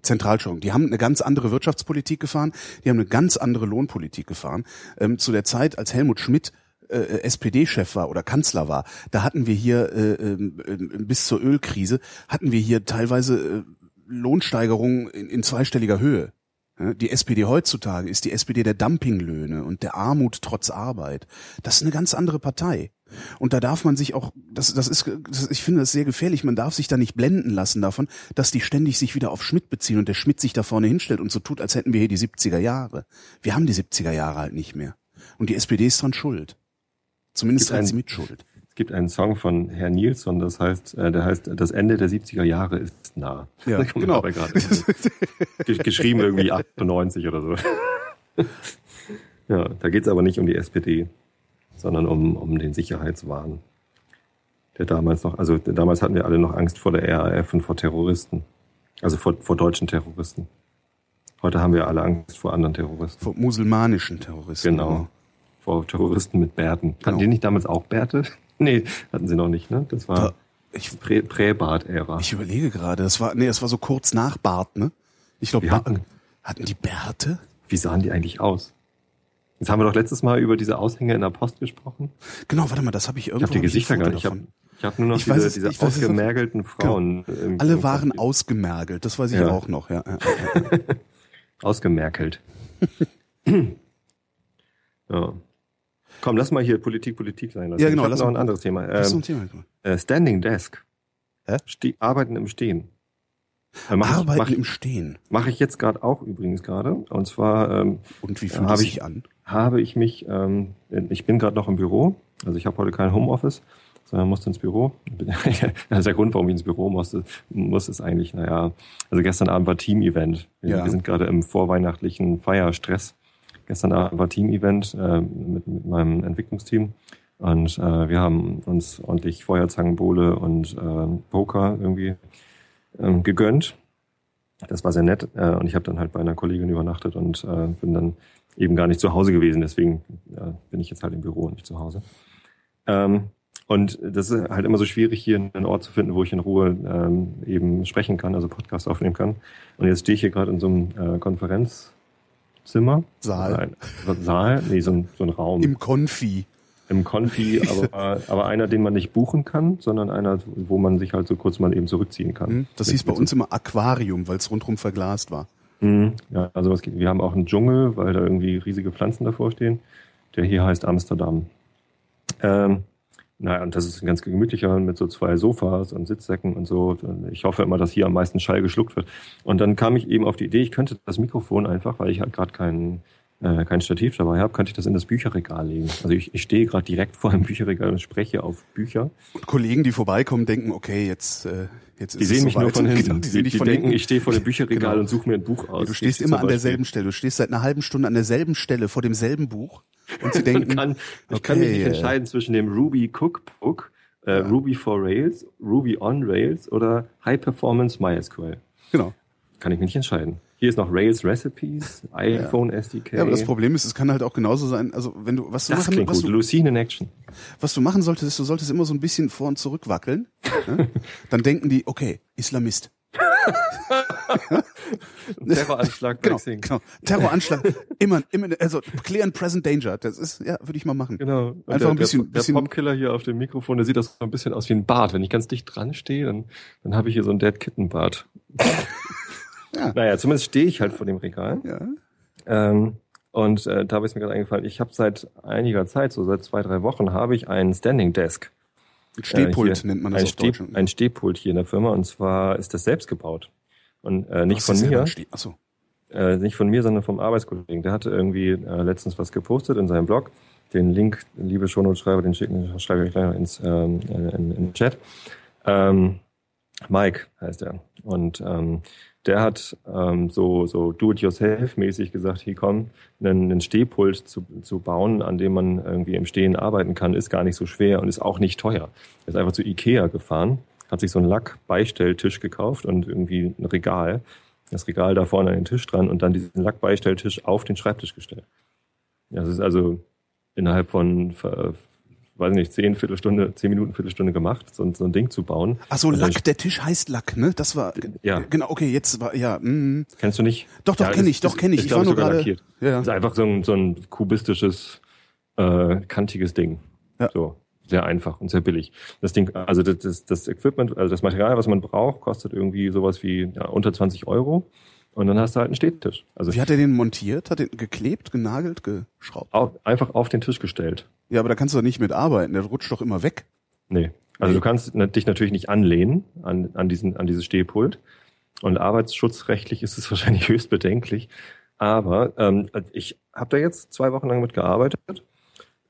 Zentralsteuerung. Die haben eine ganz andere Wirtschaftspolitik gefahren, die haben eine ganz andere Lohnpolitik gefahren. Ähm, zu der Zeit, als Helmut Schmidt äh, SPD-Chef war oder Kanzler war, da hatten wir hier äh, äh, bis zur Ölkrise, hatten wir hier teilweise äh, Lohnsteigerungen in, in zweistelliger Höhe. Die SPD heutzutage ist die SPD der Dumpinglöhne und der Armut trotz Arbeit. Das ist eine ganz andere Partei. Und da darf man sich auch, das, das ist, das, ich finde das sehr gefährlich, man darf sich da nicht blenden lassen davon, dass die ständig sich wieder auf Schmidt beziehen und der Schmidt sich da vorne hinstellt und so tut, als hätten wir hier die 70er Jahre. Wir haben die 70er Jahre halt nicht mehr. Und die SPD ist dran schuld. Zumindest ein- sie mitschuld. Es gibt einen Song von Herr Nilsson, das heißt, äh, der heißt, das Ende der 70er Jahre ist nah. Ja, *laughs* genau. geschrieben irgendwie 98 oder so. *laughs* ja, da geht's aber nicht um die SPD, sondern um, um den Sicherheitswahn. Der damals noch, also damals hatten wir alle noch Angst vor der RAF und vor Terroristen. Also vor, vor deutschen Terroristen. Heute haben wir alle Angst vor anderen Terroristen. Vor musulmanischen Terroristen. Genau. Vor Terroristen mit Bärten. Genau. Hatten die nicht damals auch Bärte? *laughs* Nee, hatten sie noch nicht, ne? Das war ich, Prä- Prä-Bart-Ära. ich überlege gerade, das war, nee, das war so kurz nach Bart, ne? Ich glaube, hatten- hatten die Bärte? Wie sahen die eigentlich aus? Jetzt haben wir doch letztes Mal über diese Aushänge in der Post gesprochen. Genau, warte mal, das habe ich Ich irgendwo. habe die ich Gesichter gar nicht. Ich habe davon. ich hab nur noch Ich diese, es- diese ich ausgemergelten Frauen. im- Alle waren ausgemergelt, das weiß ich Ja. auch noch, ja. *laughs* Ausgemerkelt. *clears throat* ja. Komm, lass mal hier Politik, Politik sein lassen. Ja, genau, Ich lass noch mal- ein anderes Thema. Das ist so Ähm, ein Thema. äh, Standing Desk. Hä? Ste Arbeiten im Stehen. Äh, mach Arbeiten ich, mach, im Stehen. Mache ich jetzt gerade auch übrigens gerade. Und zwar ähm, Und wie Ja, fühlt es ich- sich an? Habe ich mich, ähm, ich bin gerade noch im Büro, also ich habe heute kein Homeoffice, sondern musste ins Büro. *laughs* ist der Grund, warum ich ins Büro musste, muss, ist eigentlich, naja, also gestern Abend war Team-Event. Wir, Ja. wir sind gerade im vorweihnachtlichen Feierstress. Gestern Abend war Team-Event äh, mit, mit meinem Entwicklungsteam und äh, wir haben uns ordentlich Feuerzangenbowle und äh, Poker irgendwie ähm, gegönnt. Das war sehr nett äh, und ich habe dann halt bei einer Kollegin übernachtet und äh, bin dann eben gar nicht zu Hause gewesen. Deswegen äh, bin ich jetzt halt im Büro und nicht zu Hause. Ähm, und das ist halt immer so schwierig, hier einen Ort zu finden, wo ich in Ruhe ähm, eben sprechen kann, also Podcast aufnehmen kann. Und jetzt stehe ich hier gerade in so einem äh, Konferenzzimmer. Saal. Ein, Saal? Nee, so ein, so ein Raum. Im Konfi. Im Konfi, aber, aber einer, den man nicht buchen kann, sondern einer, wo man sich halt so kurz mal eben zurückziehen kann. Hm, Das hieß bei uns immer Aquarium, weil es rundherum verglast war. Mhm. Ja, also was, wir haben auch einen Dschungel, weil da irgendwie riesige Pflanzen davor stehen. Der hier heißt Amsterdam. Ähm, naja, und das ist ein ganz gemütlicher mit so zwei Sofas und Sitzsäcken und so. Ich hoffe immer, dass hier am meisten Schall geschluckt wird. Und dann kam ich eben auf die Idee, ich könnte das Mikrofon einfach, weil ich halt gerade kein, äh, kein Stativ dabei habe, könnte ich das in das Bücherregal legen. Also ich, ich stehe gerade direkt vor einem Bücherregal und spreche auf Bücher. Und Kollegen, die vorbeikommen, denken, okay, jetzt, äh, jetzt ist Die es sehen mich nur soweit. von hinten. Genau, *laughs* die die die von denken, hinten. ich stehe vor dem *laughs* Bücherregal Genau. und suche mir ein Buch aus. Du stehst Ich immer an derselben Stelle. Du stehst seit einer halben Stunde an derselben Stelle vor demselben Buch. Und sie *laughs* denken, Ich kann, ich kann mich okay, nicht äh, entscheiden zwischen dem Ruby Cookbook, äh, Ruby for Rails, Ruby on Rails oder High Performance MySQL. genau. Kann ich mich nicht entscheiden. Hier ist noch Rails Recipes, iPhone SDK. Ja, aber das Problem ist, es kann halt auch genauso sein, also wenn du, was du das machen, klingt was gut. du, Lucene in Action. was du machen solltest, ist, du solltest immer so ein bisschen vor und zurück wackeln. ne? *laughs* Dann denken die, okay, Islamist. *laughs* Terroranschlag Genau, genau. Terroranschlag, immer, immer, also clear and present danger. Das ist, ja, würde ich mal machen. Genau. Und Einfach der, ein bisschen- der, der bisschen- Popkiller hier auf dem Mikrofon, der sieht das so ein bisschen aus wie ein Bart. Wenn ich ganz dicht dran stehe, dann, dann habe ich hier so einen Dead Kitten Bart. *laughs* Ja. Naja, zumindest stehe ich halt vor dem Regal. Ja. Ähm, und äh, da ist mir gerade eingefallen, ich habe seit einiger Zeit, so seit zwei, drei Wochen, habe ich einen Standing Desk. Ein Stehpult Äh, hier, nennt man das ein auf Steh, Deutsch. Ein Stehpult hier in der Firma und zwar ist das selbst gebaut. Und äh, nicht von mir, ein Achso. äh, nicht von mir, sondern vom Arbeitskollegen. Der hatte irgendwie äh, letztens was gepostet in seinem Blog. Den Link, liebe Shownotes-Schreiber, den schicken, schreibe ich gleich noch ins ähm, in, in den Chat. Ähm, Mike heißt er. Und ähm, der hat ähm, so, so do-it-yourself-mäßig gesagt, hier komm, einen, einen Stehpult zu, zu bauen, an dem man irgendwie im Stehen arbeiten kann, ist gar nicht so schwer und ist auch nicht teuer. Er ist einfach zu Ikea gefahren, hat sich so einen Lackbeistelltisch gekauft und irgendwie ein Regal, das Regal da vorne an den Tisch dran und dann diesen Lackbeistelltisch auf den Schreibtisch gestellt. Das ist also innerhalb von, weiß nicht, zehn Viertelstunde, zehn Minuten, Viertelstunde gemacht, so, ein- so ein Ding zu bauen. Achso, Und dann Lack, der Tisch heißt Lack, ne? Das war, Ja. genau, okay, jetzt war, ja, mm, Kennst du nicht? Doch, doch, Ja, kenn ist- ich, doch, ist- kenn ich. Ich glaub war nur gerade- ja. Das ist einfach so ein, so ein kubistisches, äh, kantiges Ding. Ja. So. Sehr einfach und sehr billig. Das Ding, also das, das, das Equipment, also das Material, was man braucht, kostet irgendwie sowas wie ja, unter 20 Euro. Und dann hast du halt einen Stehtisch. Also Wie hat er den montiert? Hat er geklebt, genagelt, geschraubt? auf, einfach auf den Tisch gestellt. Ja, aber da kannst du doch nicht mitarbeiten, der rutscht doch immer weg. Nee. Also Nee. du kannst dich natürlich nicht anlehnen an, an, diesen, an dieses Stehpult. Und arbeitsschutzrechtlich ist es *laughs* wahrscheinlich höchst bedenklich. Aber ähm, ich habe da jetzt zwei Wochen lang mit gearbeitet.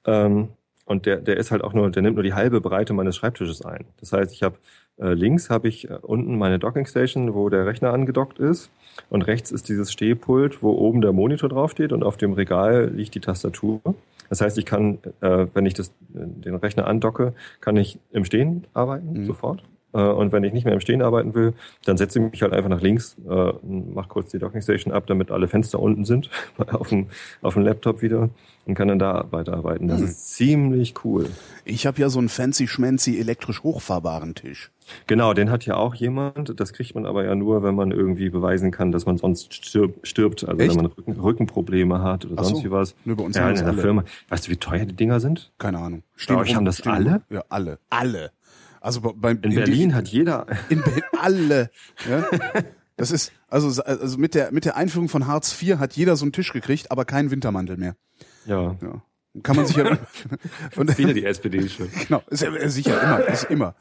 Ähm, und der, der ist halt auch nur, der nimmt nur die halbe Breite meines Schreibtisches ein. Das heißt, ich habe äh, links habe ich äh, unten meine Dockingstation, wo der Rechner angedockt ist. Und rechts ist dieses Stehpult, wo oben der Monitor draufsteht und auf dem Regal liegt die Tastatur. Das heißt, ich kann, äh, wenn ich das, den Rechner andocke, kann ich im Stehen arbeiten, Mhm. sofort. Äh, und wenn ich nicht mehr im Stehen arbeiten will, dann setze ich mich halt einfach nach links, äh, mach kurz die Dockingstation ab, damit alle Fenster unten sind, *laughs* auf dem, auf dem Laptop wieder und kann dann da weiterarbeiten. Das Mhm. ist ziemlich cool. Ich habe ja so einen fancy schmancy elektrisch hochfahrbaren Tisch. Genau, den hat ja auch jemand. Das kriegt man aber ja nur, wenn man irgendwie beweisen kann, dass man sonst stirb, stirbt. Also Echt? wenn man Rücken, Rückenprobleme hat oder Ach so. sonst wie was. Nur bei uns ja, in einer alle. Firma. Weißt du, wie teuer die Dinger sind? Keine Ahnung. Bei euch haben das stehen alle? Ja, alle. Alle. Also bei, bei, In Berlin hat jeder. *laughs* in Berlin alle. Ja? Das ist also also mit der mit der Einführung von Hartz IV hat jeder so einen Tisch gekriegt, aber keinen Wintermantel mehr. Ja, Ja. Kann man sich ja *laughs* und wieder die SPD-Schuld. *laughs* genau, ist ja sicher immer, ist immer.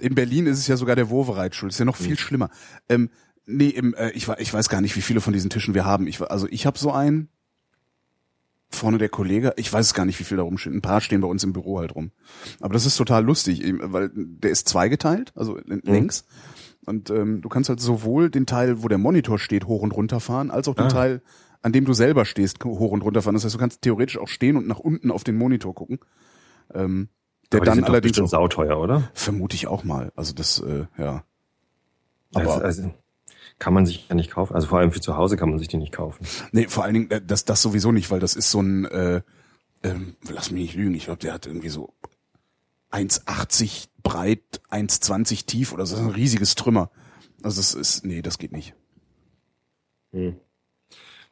In Berlin ist es ja sogar der Wovereit schuld, ist ja noch viel schlimmer. Ähm, nee, im, äh, ich, ich weiß gar nicht, wie viele von diesen Tischen wir haben. Ich, also ich habe so einen, vorne der Kollege, ich weiß gar nicht, wie viel da rumstehen. Ein paar stehen bei uns im Büro halt rum. Aber das ist total lustig, weil der ist zweigeteilt, also Mhm. längs. Und ähm, du kannst halt sowohl den Teil, wo der Monitor steht, hoch und runter fahren, als auch den Ah. Teil, an dem du selber stehst, hoch und runter fahren. Das heißt, du kannst theoretisch auch stehen und nach unten auf den Monitor gucken. Ähm, der Aber die dann sind doch allerdings auch, sauteuer, oder? vermute ich auch mal. Also das, äh, ja. Also, Aber also, kann man sich ja nicht kaufen. Also vor allem für zu Hause kann man sich die nicht kaufen. nee, vor allen Dingen, äh, das, das sowieso nicht, weil das ist so ein, äh, ähm, lass mich nicht lügen, ich glaube, der hat irgendwie so 1,80 breit, 1,20 tief oder so, das ist ein riesiges Trümmer. Also das ist, nee, das geht nicht. Hm.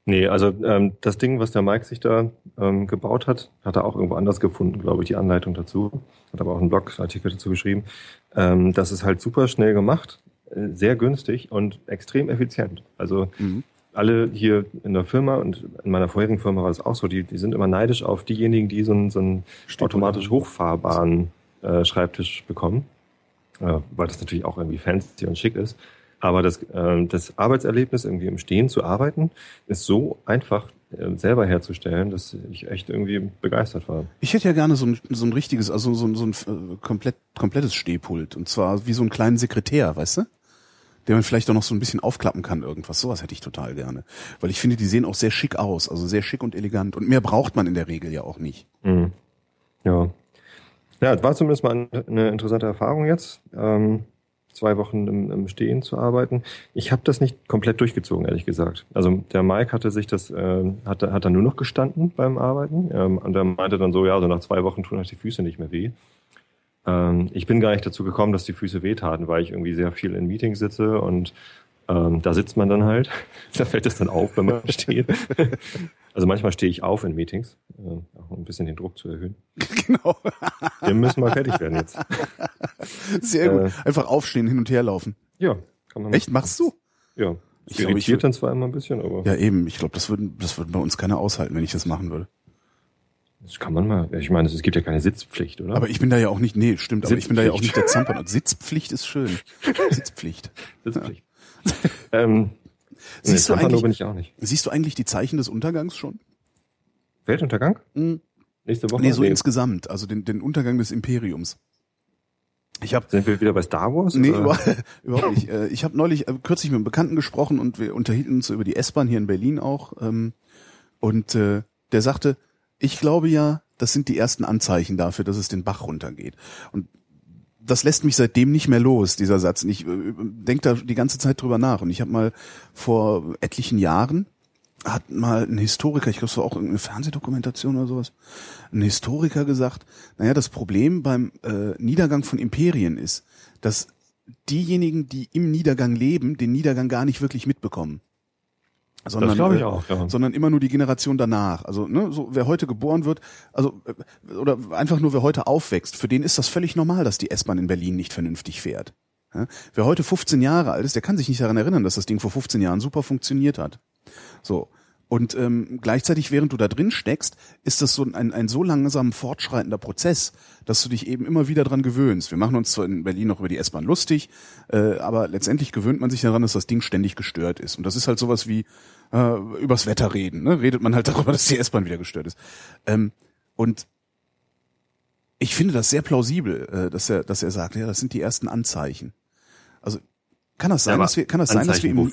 Nee, also ähm, das Ding, was der Mike sich da ähm, gebaut hat, hat er auch irgendwo anders gefunden, glaube ich, die Anleitung dazu. Hat aber auch einen Blogartikel dazu geschrieben. Ähm, das ist halt super schnell gemacht, sehr günstig und extrem effizient. Also mhm. alle hier in der Firma und in meiner vorherigen Firma war es auch so, die, die sind immer neidisch auf diejenigen, die so einen, so einen automatisch hochfahrbaren äh, Schreibtisch bekommen. Äh, weil das natürlich auch irgendwie fancy und schick ist. Aber das, äh, das Arbeitserlebnis, irgendwie im Stehen zu arbeiten, ist so einfach äh, selber herzustellen, dass ich echt irgendwie begeistert war. Ich hätte ja gerne so ein, so ein richtiges, also so, so ein äh, komplett, komplettes Stehpult. Und zwar wie so einen kleinen Sekretär, weißt du? Der man vielleicht auch noch so ein bisschen aufklappen kann, irgendwas. Sowas hätte ich total gerne. Weil ich finde, die sehen auch sehr schick aus. Also sehr schick und elegant. Und mehr braucht man in der Regel ja auch nicht. Mhm. Ja. Ja, war zumindest mal eine interessante Erfahrung jetzt. Ähm zwei Wochen im, im Stehen zu arbeiten. Ich habe das nicht komplett durchgezogen, ehrlich gesagt. Also der Mike hatte sich das, äh, hat, hat dann nur noch gestanden beim Arbeiten. Ähm, und er meinte dann so, ja, so nach zwei Wochen tun euch die Füße nicht mehr weh. Ähm, ich bin gar nicht dazu gekommen, dass die Füße wehtaten, weil ich irgendwie sehr viel in Meetings sitze und ähm, da sitzt man dann halt. *laughs* da fällt es dann auf, wenn man steht. *laughs* also manchmal stehe ich auf in Meetings, äh, auch um ein bisschen den Druck zu erhöhen. *laughs* Genau. Wir müssen mal fertig werden jetzt. Sehr gut. Äh, Einfach aufstehen, hin und her laufen. Ja, kann man. Echt? Machst du? Ja. Ich irritiert glaube, ich, dann zwar immer ein bisschen, aber. Ja, eben. Ich glaube, das würden, das würden bei uns keiner aushalten, wenn ich das machen würde. Das kann man mal. Ich meine, es gibt ja keine Sitzpflicht, oder? Aber ich bin da ja auch nicht, nee, stimmt, aber ich bin da ja auch nicht der Zampern. Sitzpflicht ist schön. *laughs* Sitzpflicht. Sitzpflicht. ähm, siehst, nee, du eigentlich, bin ich auch nicht. siehst du eigentlich die Zeichen des Untergangs schon? Weltuntergang? Mhm. Nächste Woche? Nee, so nee. insgesamt, also den, den Untergang des Imperiums. Ich hab, Sind wir wieder bei Star Wars? Nee, oder? überhaupt nicht. *laughs* Äh, ich habe neulich äh, kürzlich mit einem Bekannten gesprochen und wir unterhielten uns über die S-Bahn hier in Berlin auch. Ähm, und äh, der sagte, ich glaube ja, das sind die ersten Anzeichen dafür, dass es den Bach runtergeht. Und das lässt mich seitdem nicht mehr los, dieser Satz. Und ich äh, denke da die ganze Zeit drüber nach. Und ich habe mal vor etlichen Jahren hat mal ein Historiker, ich glaube, es war auch irgendeine Fernsehdokumentation oder sowas, ein Historiker gesagt, naja, das Problem beim äh, Niedergang von Imperien ist, dass diejenigen, die im Niedergang leben, den Niedergang gar nicht wirklich mitbekommen sondern, das ich äh, auch, ja. sondern immer nur die Generation danach. Also ne, so wer heute geboren wird, also äh, oder einfach nur wer heute aufwächst, für den ist das völlig normal, dass die S-Bahn in Berlin nicht vernünftig fährt. Ja? Wer heute 15 Jahre alt ist, der kann sich nicht daran erinnern, dass das Ding vor 15 Jahren super funktioniert hat. So. Und ähm, gleichzeitig, während du da drin steckst, ist das so ein, ein so langsam fortschreitender Prozess, dass du dich eben immer wieder dran gewöhnst. Wir machen uns zwar in Berlin noch über die S-Bahn lustig, äh, aber letztendlich gewöhnt man sich daran, dass das Ding ständig gestört ist. Und das ist halt sowas wie äh, übers Wetter reden. Ne? Redet man halt darüber, *laughs* dass die S-Bahn wieder gestört ist. Ähm, und ich finde das sehr plausibel, äh, dass er, dass er sagt, ja, das sind die ersten Anzeichen. Also kann das sein, ja, dass wir, kann das sein, dass wir im,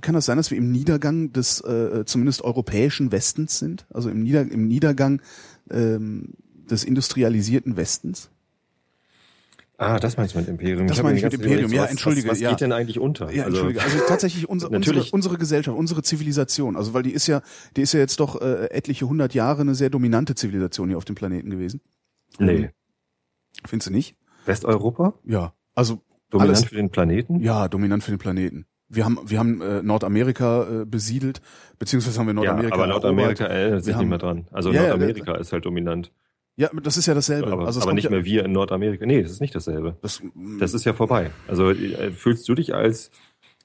kann das sein, dass wir im Niedergang des äh, zumindest europäischen Westens sind? Also im, Nieder, im Niedergang ähm, des industrialisierten Westens? Ah, das meinst du mit Imperium? Das meine ich mit Imperium, ja, entschuldige. Was, was ja. geht denn eigentlich unter? Ja, also entschuldige. Also tatsächlich unser, *laughs* unsere, unsere Gesellschaft, unsere Zivilisation, also weil die ist ja, die ist ja jetzt doch äh, etliche hundert Jahre eine sehr dominante Zivilisation hier auf dem Planeten gewesen. Nee. Findest du nicht? Westeuropa? Ja. Also Dominant alles, für den Planeten? Ja, dominant für den Planeten. Wir haben, wir haben äh, Nordamerika äh, besiedelt, beziehungsweise haben wir Nordamerika. Ja, aber Nordamerika erinnert sich nicht mehr dran. Also ja, Nordamerika ja, ist halt dominant. Ja, das ist ja dasselbe. Aber, also aber nicht mehr wir in Nordamerika. Nee, das ist nicht dasselbe. Das, das ist ja vorbei. Also äh, fühlst du dich als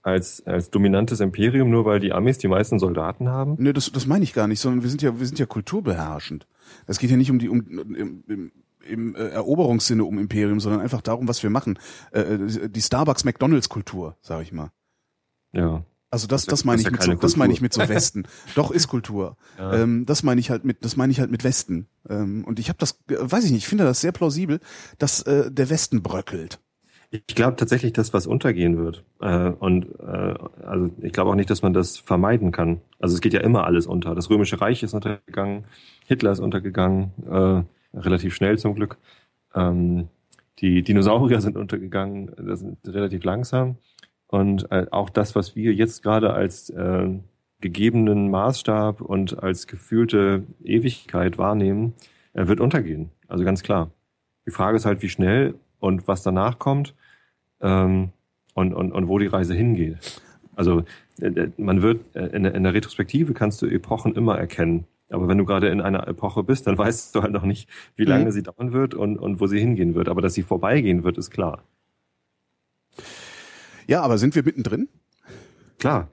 als als dominantes Imperium nur weil die Amis die meisten Soldaten haben? Nee, das das meine ich gar nicht, sondern wir sind ja wir sind ja kulturbeherrschend. Es geht ja nicht um die um, um, um im äh, Eroberungssinne um Imperium, sondern einfach darum, was wir machen. Äh, äh die Starbucks McDonalds Kultur, sag ich mal. Ja. Also das, das, das meine ich mit so, das meine ich mit so Westen. *laughs* Doch ist Kultur. Ja. Ähm, das meine ich halt mit, das meine ich halt mit Westen. Ähm, und ich habe das, weiß ich nicht, ich finde das sehr plausibel, dass äh, der Westen bröckelt. Ich glaube tatsächlich, dass was untergehen wird. Äh, und äh, also ich glaube auch nicht, dass man das vermeiden kann. Also es geht ja immer alles unter. Das Römische Reich ist untergegangen, Hitler ist untergegangen. Äh, relativ schnell zum Glück. Ähm, die Dinosaurier *laughs* sind untergegangen, das sind relativ langsam. Und äh, auch das, was wir jetzt gerade als äh, gegebenen Maßstab und als gefühlte Ewigkeit wahrnehmen, äh, wird untergehen. Also ganz klar. Die Frage ist halt, wie schnell und was danach kommt ähm, und, und, und wo die Reise hingeht. Also äh, man wird äh, in der, in der Retrospektive kannst du Epochen immer erkennen. Aber wenn du gerade in einer Epoche bist, dann *laughs* weißt du halt noch nicht, wie lange mhm. sie dauern wird und, und wo sie hingehen wird. Aber dass sie vorbeigehen wird, ist klar. Ja, aber sind wir mittendrin? Klar.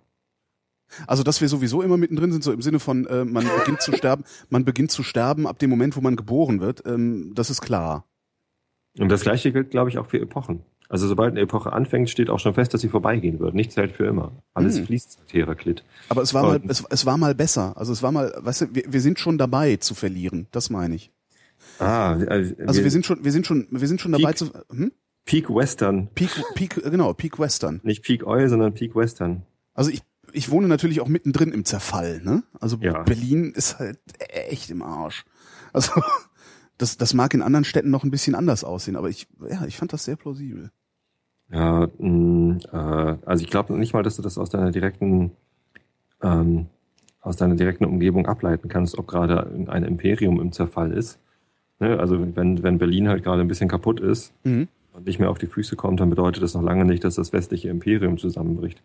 Also, dass wir sowieso immer mittendrin sind, so im Sinne von, äh, man beginnt zu sterben, *laughs* man beginnt zu sterben ab dem Moment, wo man geboren wird, ähm, das ist klar. Und das Gleiche gilt, glaube ich, auch für Epochen. Also sobald eine Epoche anfängt, steht auch schon fest, dass sie vorbeigehen wird. Nichts hält für immer. Alles hm. fließt, Heraklit. Aber es war Und, mal, es, es, war mal besser. Also es war mal, weißt du, wir, wir sind schon dabei zu verlieren. Das meine ich. Ah, also, also wir, wir, sind schon, wir sind schon, wir sind schon dabei zu. Hm? Peak Western. Peak, Peak, genau, Peak Western. Nicht Peak Oil, sondern Peak Western. Also ich, ich wohne natürlich auch mittendrin im Zerfall, ne? Also ja. Berlin ist halt echt im Arsch. Also *laughs* das, das mag in anderen Städten noch ein bisschen anders aussehen, aber ich, ja, ich fand das sehr plausibel. Ja, mh, mm, äh, also ich glaube nicht mal, dass du das aus deiner direkten ähm, aus deiner direkten Umgebung ableiten kannst, ob gerade ein Imperium im Zerfall ist. Ne? Also wenn, wenn Berlin halt gerade ein bisschen kaputt ist mhm. Und nicht mehr auf die Füße kommt, dann bedeutet das noch lange nicht, dass das westliche Imperium zusammenbricht.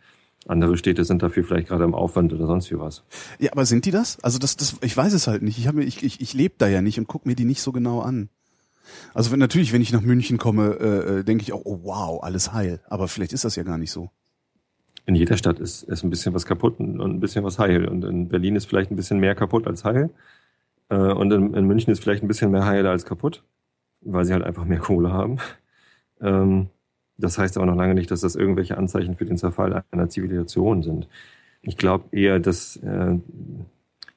Andere Städte sind dafür vielleicht gerade im Aufwand oder sonst wie was. Ja, aber sind die das? Also das, das ich weiß es halt nicht. Ich, hab, ich, ich, ich lebe da ja nicht und guck mir die nicht so genau an. Also wenn, natürlich, wenn ich nach München komme, äh, äh, denke ich auch, oh wow, alles heil. Aber vielleicht ist das ja gar nicht so. In jeder Stadt ist, ist ein bisschen was kaputt und ein bisschen was heil. Und in Berlin ist vielleicht ein bisschen mehr kaputt als heil. Äh, und in, in München ist vielleicht ein bisschen mehr heil als kaputt, weil sie halt einfach mehr Kohle haben. Ähm, das heißt aber noch lange nicht, dass das irgendwelche Anzeichen für den Zerfall einer Zivilisation sind. Ich glaube eher, dass äh,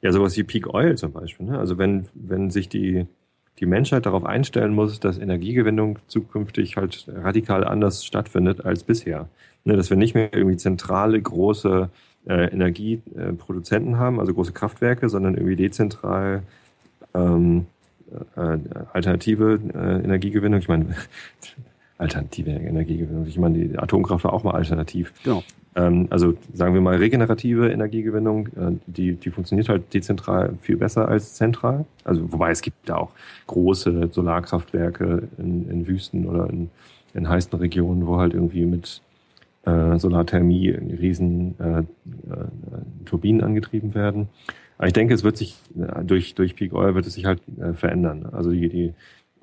ja sowas wie Peak Oil zum Beispiel. Ne? Also wenn wenn sich die die Menschheit darauf einstellen muss, dass Energiegewinnung zukünftig halt radikal anders stattfindet als bisher. Ne, dass wir nicht mehr irgendwie zentrale große äh, Energieproduzenten haben, also große Kraftwerke, sondern irgendwie dezentral ähm, äh, alternative äh, Energiegewinnung. Ich meine, alternative Energiegewinnung. Ich meine, die Atomkraft war auch mal alternativ. Genau. Ähm, also sagen wir mal regenerative Energiegewinnung, äh, die, die funktioniert halt dezentral viel besser als zentral. Also wobei es gibt da auch große Solarkraftwerke in, in Wüsten oder in, in heißen Regionen, wo halt irgendwie mit äh, Solarthermie riesen äh, äh, Turbinen angetrieben werden. Aber ich denke, es wird sich äh, durch, durch Peak Oil wird es sich halt äh, verändern. Also die, die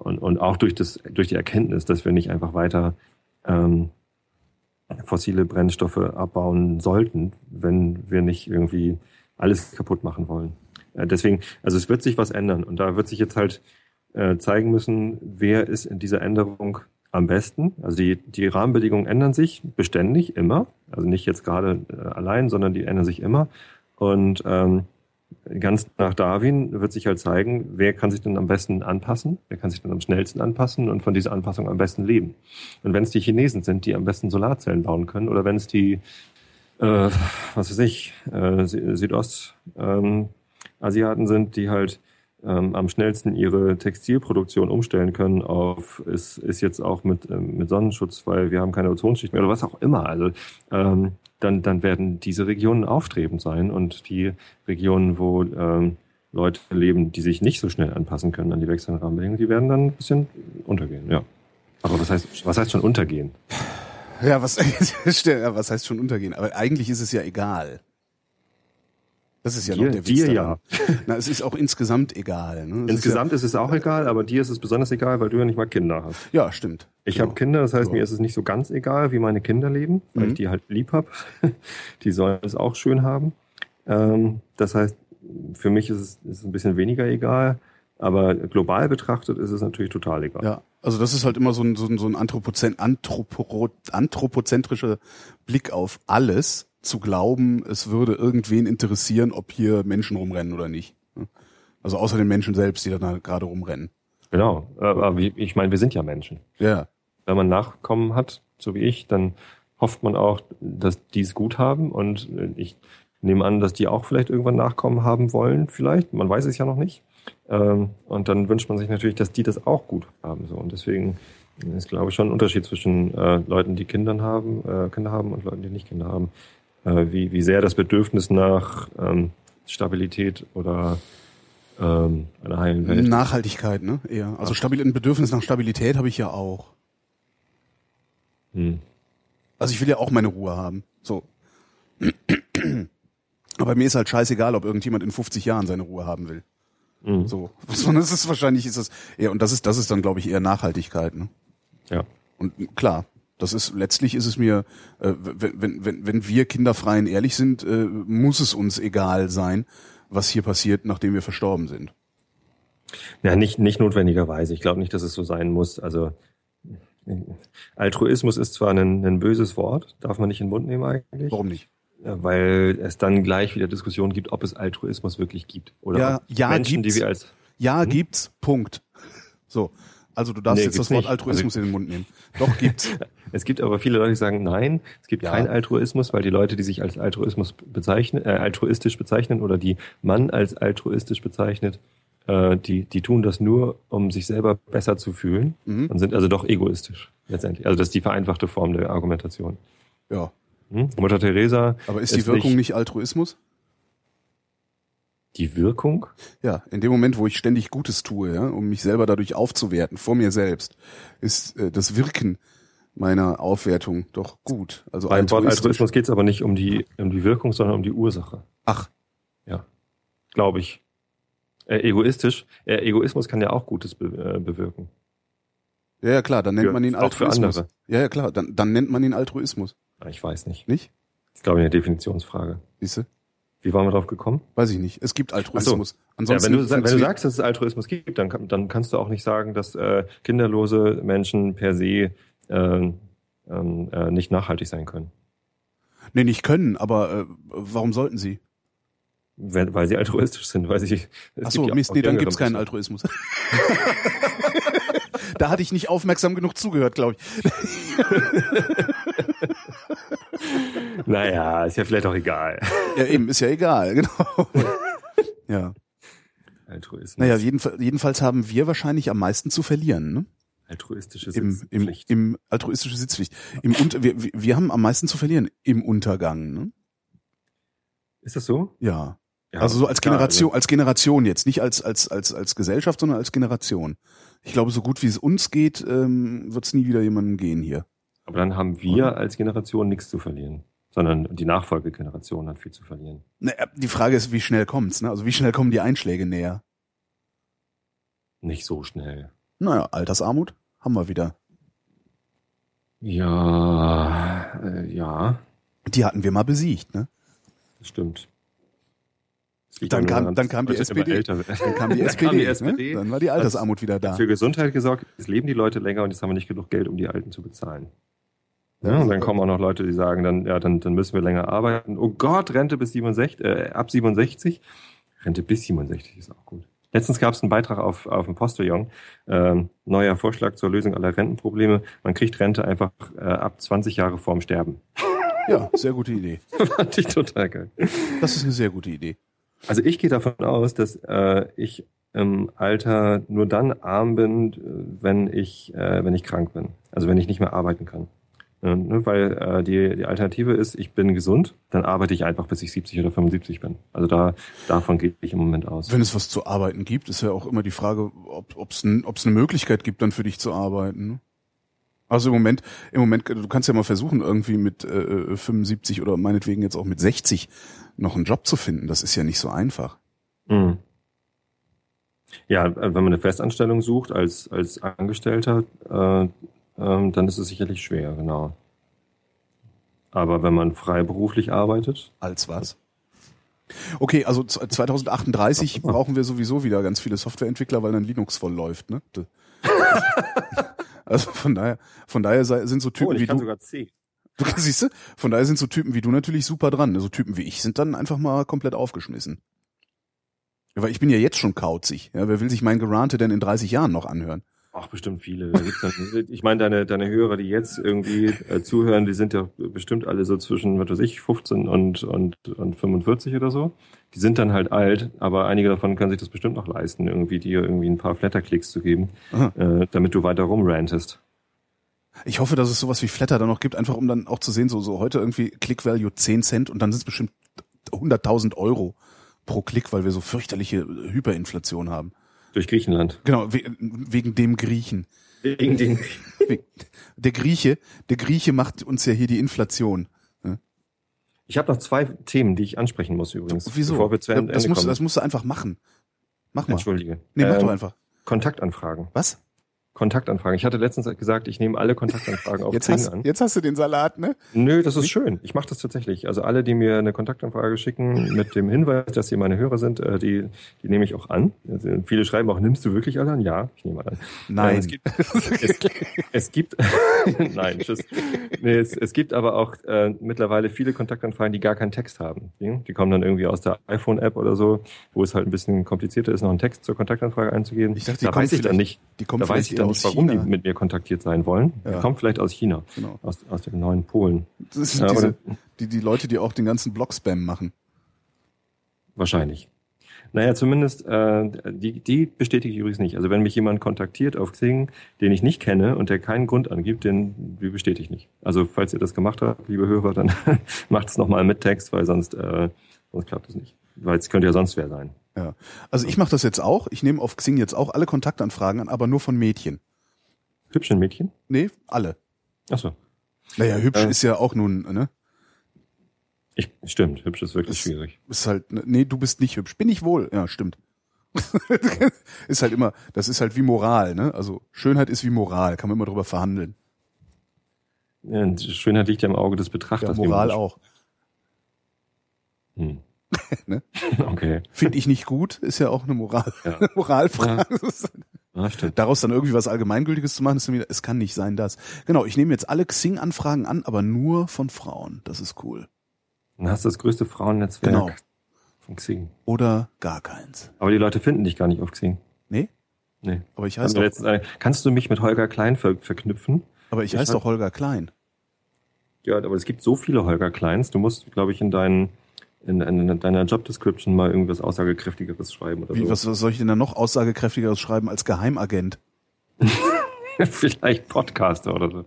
und, und auch durch, das, durch die Erkenntnis, dass wir nicht einfach weiter ähm, fossile Brennstoffe abbauen sollten, wenn wir nicht irgendwie alles kaputt machen wollen. Äh, deswegen, also es wird sich was ändern und da wird sich jetzt halt äh, zeigen müssen, wer ist in dieser Änderung am besten. Also die, die Rahmenbedingungen ändern sich beständig, immer. Also nicht jetzt gerade äh, allein, sondern die ändern sich immer. Und ähm, ganz nach Darwin wird sich halt zeigen, wer kann sich denn am besten anpassen, wer kann sich dann am schnellsten anpassen und von dieser Anpassung am besten leben. Und wenn es die Chinesen sind, die am besten Solarzellen bauen können, oder wenn es die, äh, was weiß ich, äh, Südostasiaten ähm, sind, die halt ähm, am schnellsten ihre Textilproduktion umstellen können auf, ist, ist jetzt auch mit, ähm, mit Sonnenschutz, weil wir haben keine Ozonschicht mehr oder was auch immer. Also ähm, dann, dann werden diese Regionen aufstrebend sein und die Regionen, wo ähm, Leute leben, die sich nicht so schnell anpassen können an die wechselnden Rahmenbedingungen, die werden dann ein bisschen untergehen, ja. Aber was heißt, was heißt schon untergehen? Ja, was, *laughs* was heißt schon untergehen? Aber eigentlich ist es ja egal. Das ist ja dir, noch der Witz Dir daran. ja. *laughs* Na, es ist auch insgesamt egal. Ne? insgesamt ist, ja, ist, es auch egal, aber dir ist es besonders egal, weil du ja nicht mal Kinder hast. Ja, stimmt. Ich genau. habe Kinder, das heißt, so. mir ist es nicht so ganz egal, wie meine Kinder leben, weil mhm. ich die halt lieb hab. *laughs* die sollen es auch schön haben. Ähm, das heißt, für mich ist es, ist ein bisschen weniger egal, aber global betrachtet ist es natürlich total egal. Ja, also das ist halt immer so ein, so ein, so ein Anthropozent, Anthropo, anthropozentrischer Blick auf alles zu glauben, es würde irgendwen interessieren, ob hier Menschen rumrennen oder nicht. Also außer den Menschen selbst, die da gerade rumrennen. Genau, aber ich meine, wir sind ja Menschen. Ja. Wenn man Nachkommen hat, so wie ich, dann hofft man auch, dass die es gut haben und ich nehme an, dass die auch vielleicht irgendwann Nachkommen haben wollen, vielleicht. Man weiß es ja noch nicht. Ähm, und dann wünscht man sich natürlich, dass die das auch gut haben. So. Und deswegen ist, glaube ich, schon ein Unterschied zwischen äh, Leuten, die Kinder haben, äh, Kinder haben und Leuten, die nicht Kinder haben äh, wie, wie sehr das Bedürfnis nach ähm, Stabilität oder ähm, einer heilen Welt. Nachhaltigkeit, ne? Eher. Also stabil, ein Bedürfnis nach Stabilität habe ich ja auch. Hm. Also ich will ja auch meine Ruhe haben. So. Aber mir ist halt scheißegal, ob irgendjemand in 50 Jahren seine Ruhe haben will. Mhm. So. *laughs* Sondern es ist wahrscheinlich ist das eher, und das ist, das ist dann, glaube ich, eher Nachhaltigkeit, ne? Ja. Und klar, das ist letztlich ist es mir, äh, wenn, wenn, wenn, wir kinderfrei und ehrlich sind, äh, muss es uns egal sein, was hier passiert, nachdem wir verstorben sind. Ja, nicht, nicht notwendigerweise. Ich glaube nicht, dass es so sein muss. Also Altruismus ist zwar ein, ein böses Wort, darf man nicht in den Mund nehmen eigentlich. Warum nicht? Weil es dann gleich wieder Diskussionen gibt, ob es Altruismus wirklich gibt. Oder Ja, ja, Menschen, gibt's. die wir als Ja, gibt's. Punkt. So. Also du darfst Nee, jetzt das Wort nicht. Altruismus Also- in den Mund nehmen. *laughs* Doch gibt's. *laughs* Es gibt aber viele Leute, die sagen, nein, es gibt Ja. keinen Altruismus, weil die Leute, die sich als Altruismus bezeichnen, äh, altruistisch bezeichnen oder die man als altruistisch bezeichnet, äh, die, die tun das nur, um sich selber besser zu fühlen Mhm. und sind also doch egoistisch letztendlich. Also das ist die vereinfachte Form der Argumentation. Ja. Hm? Mutter Teresa. Aber ist die Wirkung nicht, Altruismus? Die Wirkung? Ja, in dem Moment, wo ich ständig Gutes tue, ja, um mich selber dadurch aufzuwerten, vor mir selbst, ist äh, das Wirken meiner Aufwertung doch gut. Also Beim Wort. Altruismus geht es aber nicht um die, um die Wirkung, sondern um die Ursache. Ach, Ja, glaube ich. Äh, egoistisch. Äh, Egoismus kann ja auch Gutes be äh, bewirken. ja, ja klar, dann nennt Für- man ihn auch für Altruismus. andere. Ja, ja klar, dann, dann nennt man ihn Altruismus, Ah, Ich weiß nicht. nicht? Das ist, glaube ich, eine Definitionsfrage. Siehste? Wie waren wir drauf gekommen? Weiß ich nicht. Es gibt Altruismus. Ja, Ansonsten wenn, du, wenn du sagst, dass es Altruismus gibt, dann, dann kannst du auch nicht sagen, dass äh, kinderlose Menschen per se äh, äh, nicht nachhaltig sein können. Nee, nicht können, aber äh, warum sollten sie? Weil, weil sie altruistisch sind, weil sie. es Ach so, gibt ja Mist, nee, dann gibt's keinen. Altruismus. *laughs* da hatte ich nicht aufmerksam genug zugehört, glaube ich. *laughs* *laughs* Naja, ist ja vielleicht auch egal. Ja, eben, ist ja egal, *laughs* genau. ja. Altruismus. Naja, jedenfalls, jedenfalls haben wir wahrscheinlich am meisten zu verlieren, ne? altruistische Im, im, Sitzpflicht. im altruistische Sitzpflicht. Im Unter, wir, wir- haben am meisten zu verlieren im Untergang, ne? Ist das so? Ja. Ja, also so als klar, Generation, als Generation jetzt, nicht als, als, als, als Gesellschaft, sondern als Generation. Ich glaube, so gut wie es uns geht, ähm, wird es nie wieder jemandem gehen hier. Aber dann haben wir als Generation nichts zu verlieren, sondern die Nachfolgegeneration hat viel zu verlieren. Naja, die Frage ist, wie schnell kommt's, ne? Also wie schnell kommen die Einschläge näher? Nicht so schnell. Naja, Altersarmut haben wir wieder. Ja, äh, ja, Die hatten wir mal besiegt, ne? das stimmt. Das Dann kam- dann kam die SPD. Dann kam die Dann SPD, kam die SPD. Ne? dann war die Altersarmut wieder da. Für Gesundheit gesorgt, es leben die Leute länger und jetzt haben wir nicht genug Geld, um die Alten zu bezahlen. Ja, und dann kommen auch noch Leute, die sagen, dann, ja, dann, dann müssen wir länger arbeiten. Oh Gott, Rente bis 67, äh, ab 67. Rente bis 67 ist auch gut. Letztens gab es einen Beitrag auf, auf dem Postillon, ähm, neuer Vorschlag zur Lösung aller Rentenprobleme. Man kriegt Rente einfach äh, ab 20 Jahre vorm Sterben. Ja, sehr gute Idee. *laughs* Fand ich total geil. Das ist eine sehr gute Idee. Also ich gehe davon aus, dass äh, ich im Alter nur dann arm bin, wenn ich, äh, wenn ich krank bin. Also wenn ich nicht mehr arbeiten kann. Äh, ne, weil äh, die, die Alternative ist, ich bin gesund, dann arbeite ich einfach, bis ich 70 oder 75 bin. Also da davon gehe ich im Moment aus. Wenn es was zu arbeiten gibt, ist ja auch immer die Frage, ob es ein, eine Möglichkeit gibt, dann für dich zu arbeiten. Ne? Also im Moment, im Moment, du kannst ja mal versuchen, irgendwie mit äh, 75 oder meinetwegen jetzt auch mit 60 noch einen Job zu finden. Das ist ja nicht so einfach. Mhm. Ja, äh, wenn man eine Festanstellung sucht als, als Angestellter, äh, ähm, dann ist es sicherlich schwer, genau. Aber wenn man freiberuflich arbeitet, Als was? Okay, also z- 2038 *laughs* brauchen wir sowieso wieder ganz viele Softwareentwickler, weil dann Linux voll läuft, ne? *laughs* Also von daher, von daher sind so oh, Typen wie ich kann du, sogar C. du *laughs* siehst du, von daher sind so Typen wie du natürlich super dran. So Typen wie ich sind dann einfach mal komplett aufgeschmissen. Weil ich bin ja jetzt schon kauzig. Ja, wer will sich mein Gerante denn in 30 Jahren noch anhören? Ach, bestimmt viele. Dann, ich meine, deine, deine Hörer, die jetzt irgendwie äh, zuhören, die sind ja bestimmt alle so zwischen, was weiß ich, 15 und, und, und 45 oder so. Die sind dann halt alt, aber einige davon können sich das bestimmt noch leisten, irgendwie dir irgendwie ein paar Flatterklicks zu geben, äh, damit du weiter rumrantest. Ich hoffe, dass es sowas wie Flatter da noch gibt, einfach um dann auch zu sehen, so, so heute irgendwie Click Value 10 Cent und dann sind es bestimmt 100.000 Euro pro Klick, weil wir so fürchterliche Hyperinflation haben. Durch Griechenland. Genau, we wegen dem Griechen. Wegen den, We- Der Grieche, der Grieche macht uns ja hier die Inflation. Ich habe noch zwei Themen, die ich ansprechen muss übrigens. Wieso? Bevor wir zu Ende, das, musst, kommen. das musst du einfach machen. Mach mal. Entschuldige. Nee, mach Ähm, doch einfach. Kontaktanfragen. Was? Kontaktanfragen. Ich hatte letztens gesagt, ich nehme alle Kontaktanfragen auf Jetzt Xing hast, an. jetzt hast du den Salat, ne? Nö, das ist schön. Ich mache das tatsächlich. Also alle, die mir eine Kontaktanfrage schicken mit dem Hinweis, dass sie meine Hörer sind, äh, die, die nehme ich auch an. Also viele schreiben auch, nimmst du wirklich alle an? Ja, ich nehme alle an. Nein. Äh, es gibt, *laughs* es, es gibt *laughs* nein, tschüss. Nee, es, es gibt aber auch äh, mittlerweile viele Kontaktanfragen, die gar keinen Text haben. Die, kommen dann irgendwie aus der iPhone-App oder so, wo es halt ein bisschen komplizierter ist, noch einen Text zur Kontaktanfrage einzugeben. Ich dachte, die da kommen weiß ich dann nicht, die kommen da weiß ich nicht, aus warum China. die mit mir kontaktiert sein wollen. Ja. Die kommen vielleicht aus China, Genau. aus, aus dem neuen Polen. Das sind Ja, diese, die, die Leute, die auch den ganzen Blog-Spam machen. Wahrscheinlich. Naja, zumindest, äh, die, die bestätige ich übrigens nicht. Also wenn mich jemand kontaktiert auf Xing, den ich nicht kenne und der keinen Grund angibt, den die bestätige ich nicht. Also falls ihr das gemacht habt, liebe Hörer, dann *laughs* macht es nochmal mit Text, weil sonst, äh, sonst klappt es nicht. Weil es könnte ja sonst wer sein. Ja. Also ich mache das jetzt auch. Ich nehme auf Xing jetzt auch alle Kontaktanfragen an, aber nur von Mädchen. Hübschen Mädchen? Nee, alle. Achso. Naja, hübsch Äh. ist ja auch nun, ne? Ich, stimmt, hübsch ist wirklich Ist- schwierig. Ist halt, ne, nee, du bist nicht hübsch. Bin ich wohl. Ja, stimmt. *laughs* ist halt immer, das ist halt wie Moral, ne? Also Schönheit ist wie Moral, kann man immer drüber verhandeln. Ja, Schönheit liegt ja im Auge des Ja, Betrachters. wie Moral auch. Hm. *laughs* Ne? Okay. Finde ich nicht gut, ist ja auch eine Moral, Ja. *laughs* Moralfrage. Ah, stimmt. Daraus dann irgendwie was Allgemeingültiges zu machen, ist wieder, es kann nicht sein, das. Genau, ich nehme jetzt alle Xing-Anfragen an, aber nur von Frauen. Das ist cool. Dann hast du das größte Frauennetzwerk Genau. von Xing. Oder gar keins. Aber die Leute finden dich gar nicht auf Xing. Nee? Nee. Aber ich heiße doch, eine- Kannst du mich mit Holger Klein ver verknüpfen? aber ich ich heiße doch Holger Klein. Ja, aber es gibt so viele Holger Kleins. Du musst, glaube ich, in, deinen, in, in deiner Job Description mal irgendwas aussagekräftigeres schreiben oder Wie, so. was, was soll ich denn da noch aussagekräftigeres schreiben als Geheimagent? *laughs* Vielleicht Podcaster oder so.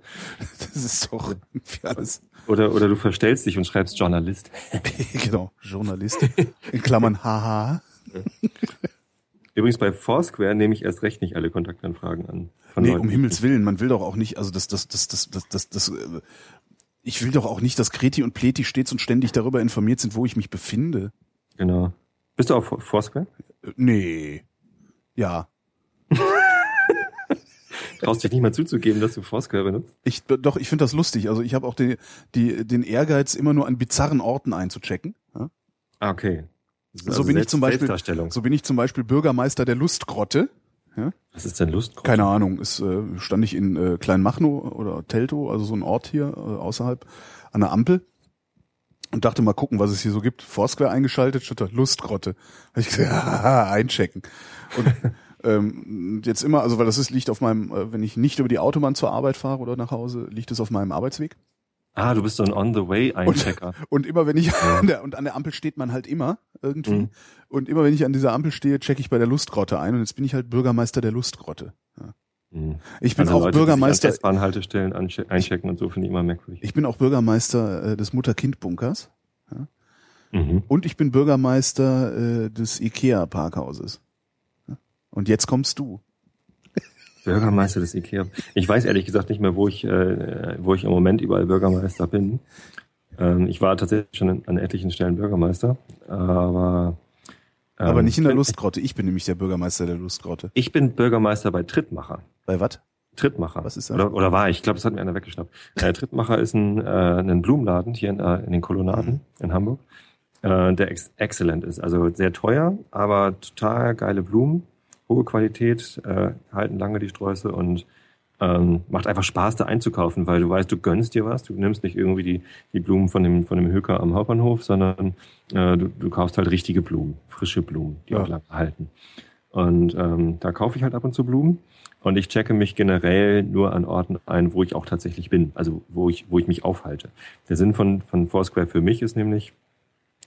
Das ist doch alles. Oder, oder du verstellst dich und schreibst Journalist. *laughs* genau, Journalist. In Klammern haha. *laughs* Übrigens bei Foursquare nehme ich erst recht nicht alle Kontaktanfragen an. Nee, um Himmels Willen, man will doch auch nicht, also das, das, das, das, das, das, das äh, ich will doch auch nicht, dass Kreti und Pleti stets und ständig darüber informiert sind, wo ich mich befinde. Genau. Bist du auf Foursquare? Äh, Nee. Ja. *laughs* Traust dich nicht mal zuzugeben, dass du Foursquare benutzt? Ich, doch, ich finde das lustig. Also ich habe auch die, die, den Ehrgeiz, immer nur an bizarren Orten einzuchecken. Ja? Ah, okay. So also bin ich zum Beispiel-. So bin ich zum Beispiel Bürgermeister der Lustgrotte. Was ist denn Lust? Keine Ahnung, ist, äh, stand ich in äh, Kleinmachnow oder Teltow, also so ein Ort hier äh, außerhalb, an der Ampel und dachte mal gucken, was es hier so gibt. Foursquare eingeschaltet, statt Lustgrotte. Hab ich gesagt, *laughs* haha, einchecken. Und *laughs* ähm, jetzt immer, also weil das ist, liegt auf meinem, äh, wenn ich nicht über die Autobahn zur Arbeit fahre oder nach Hause, liegt es auf meinem Arbeitsweg. Ah, du bist so ein On-the-Way-Einchecker. Und immer wenn ich an der, und an der Ampel steht man halt immer irgendwie. Mhm. Und immer wenn ich an dieser Ampel stehe, checke ich bei der Lustgrotte ein und jetzt bin ich halt Bürgermeister der Lustgrotte. Mhm. Ich bin also auch Leute, Bürgermeister. Die sich an S-Bahn-Haltestellen anche- einchecken und so finde ich immer merkwürdig. Ich bin auch Bürgermeister äh, des Mutter-Kind-Bunkers Mhm. und ich bin Bürgermeister äh, des IKEA-Parkhauses. Ja? Und jetzt kommst du. Bürgermeister des Ikea. Ich weiß ehrlich gesagt nicht mehr, wo ich, äh, wo ich im Moment überall Bürgermeister bin. Ähm, ich war tatsächlich schon an, etlichen Stellen Bürgermeister, aber ähm, Aber nicht in der Lustgrotte. Ich bin nämlich der Bürgermeister der Lustgrotte. Ich bin Bürgermeister bei Trittmacher. Bei was? Trittmacher. Was ist das? Oder, oder war ich? Ich glaube, das hat mir einer weggeschnappt. Äh, Trittmacher ist ein, äh, ein Blumenladen hier in, äh, in den Kolonnaden in Hamburg, äh, der ex excellent ist. Also sehr teuer, aber total geile Blumen, hohe Qualität, äh, halten lange die Sträuße und ähm, macht einfach Spaß, da einzukaufen, weil du weißt, du gönnst dir was, du nimmst nicht irgendwie die, die Blumen von dem, von dem Höker am Hauptbahnhof, sondern äh, du, du kaufst halt richtige Blumen, frische Blumen, die Ja. auch lange halten. Und ähm, da kaufe ich halt ab und zu Blumen. Und ich checke mich generell nur an Orten ein, wo ich auch tatsächlich bin, also wo ich, wo ich mich aufhalte. Der Sinn von, von Foursquare für mich ist nämlich,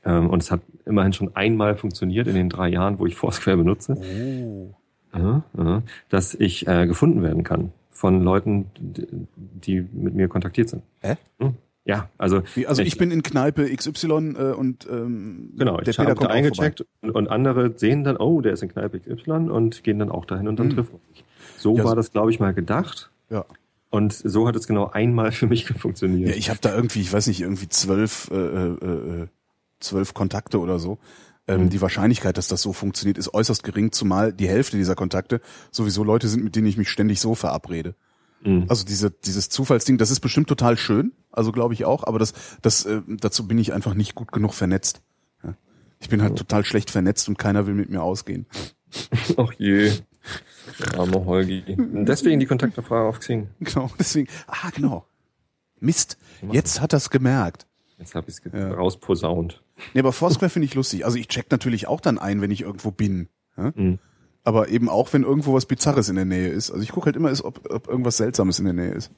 ähm, und es hat immerhin schon einmal funktioniert in den drei Jahren, wo ich Foursquare benutze, Oh. Aha, aha. dass ich äh, gefunden werden kann von Leuten, die, mit mir kontaktiert sind. Hä? Hm? Ja, also Wie, Also ich bin in Kneipe XY äh, und ähm, genau, der ich Peter kommt da auch eingecheckt und, und andere sehen dann, oh, der ist in Kneipe XY und gehen dann auch dahin und dann Hm. treffen wir uns. So Ja, war so- das, glaube ich, mal gedacht. Ja. Und so hat es genau einmal für mich *laughs* funktioniert. Ja, ich habe da irgendwie, ich weiß nicht, irgendwie zwölf, äh, äh, äh, zwölf Kontakte oder so. Ähm, Mhm. Die Wahrscheinlichkeit, dass das so funktioniert, ist äußerst gering, zumal die Hälfte dieser Kontakte sowieso Leute sind, mit denen ich mich ständig so verabrede. Mhm. Also diese, dieses Zufallsding, das ist bestimmt total schön, also glaube ich auch, aber das, das, äh, dazu bin ich einfach nicht gut genug vernetzt. Ja. Ich bin halt total schlecht vernetzt und keiner will mit mir ausgehen. *laughs* Ach je. Der arme Holgi. Deswegen die Kontaktanfrage auf Xing. Genau, deswegen, ah, genau. Mist, jetzt hat er's gemerkt. Jetzt habe ich es Ja. rausposaunt. Nee, aber Foursquare finde ich lustig. Also ich check natürlich auch dann ein, wenn ich irgendwo bin. Ja? Mhm. Aber eben auch, wenn irgendwo was Bizarres in der Nähe ist. Also ich gucke halt immer, ist, ob, ob irgendwas Seltsames in der Nähe ist.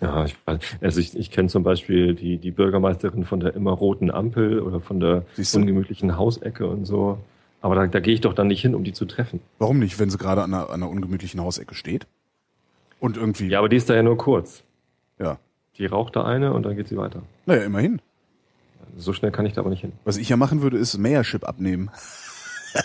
Ja, ich, weiß- also ich, ich kenne zum Beispiel die, die Bürgermeisterin von der immer roten Ampel oder von der ungemütlichen Hausecke und so. Aber da, da gehe ich doch dann nicht hin, um die zu treffen. Warum nicht, wenn sie gerade an einer, an einer ungemütlichen Hausecke steht? Und irgendwie, Ja, aber die ist da ja nur kurz. ja. Die raucht da eine und dann geht sie weiter. Naja, immerhin. So schnell kann ich da aber nicht hin. Was ich ja machen würde, ist Mayorship abnehmen. *laughs*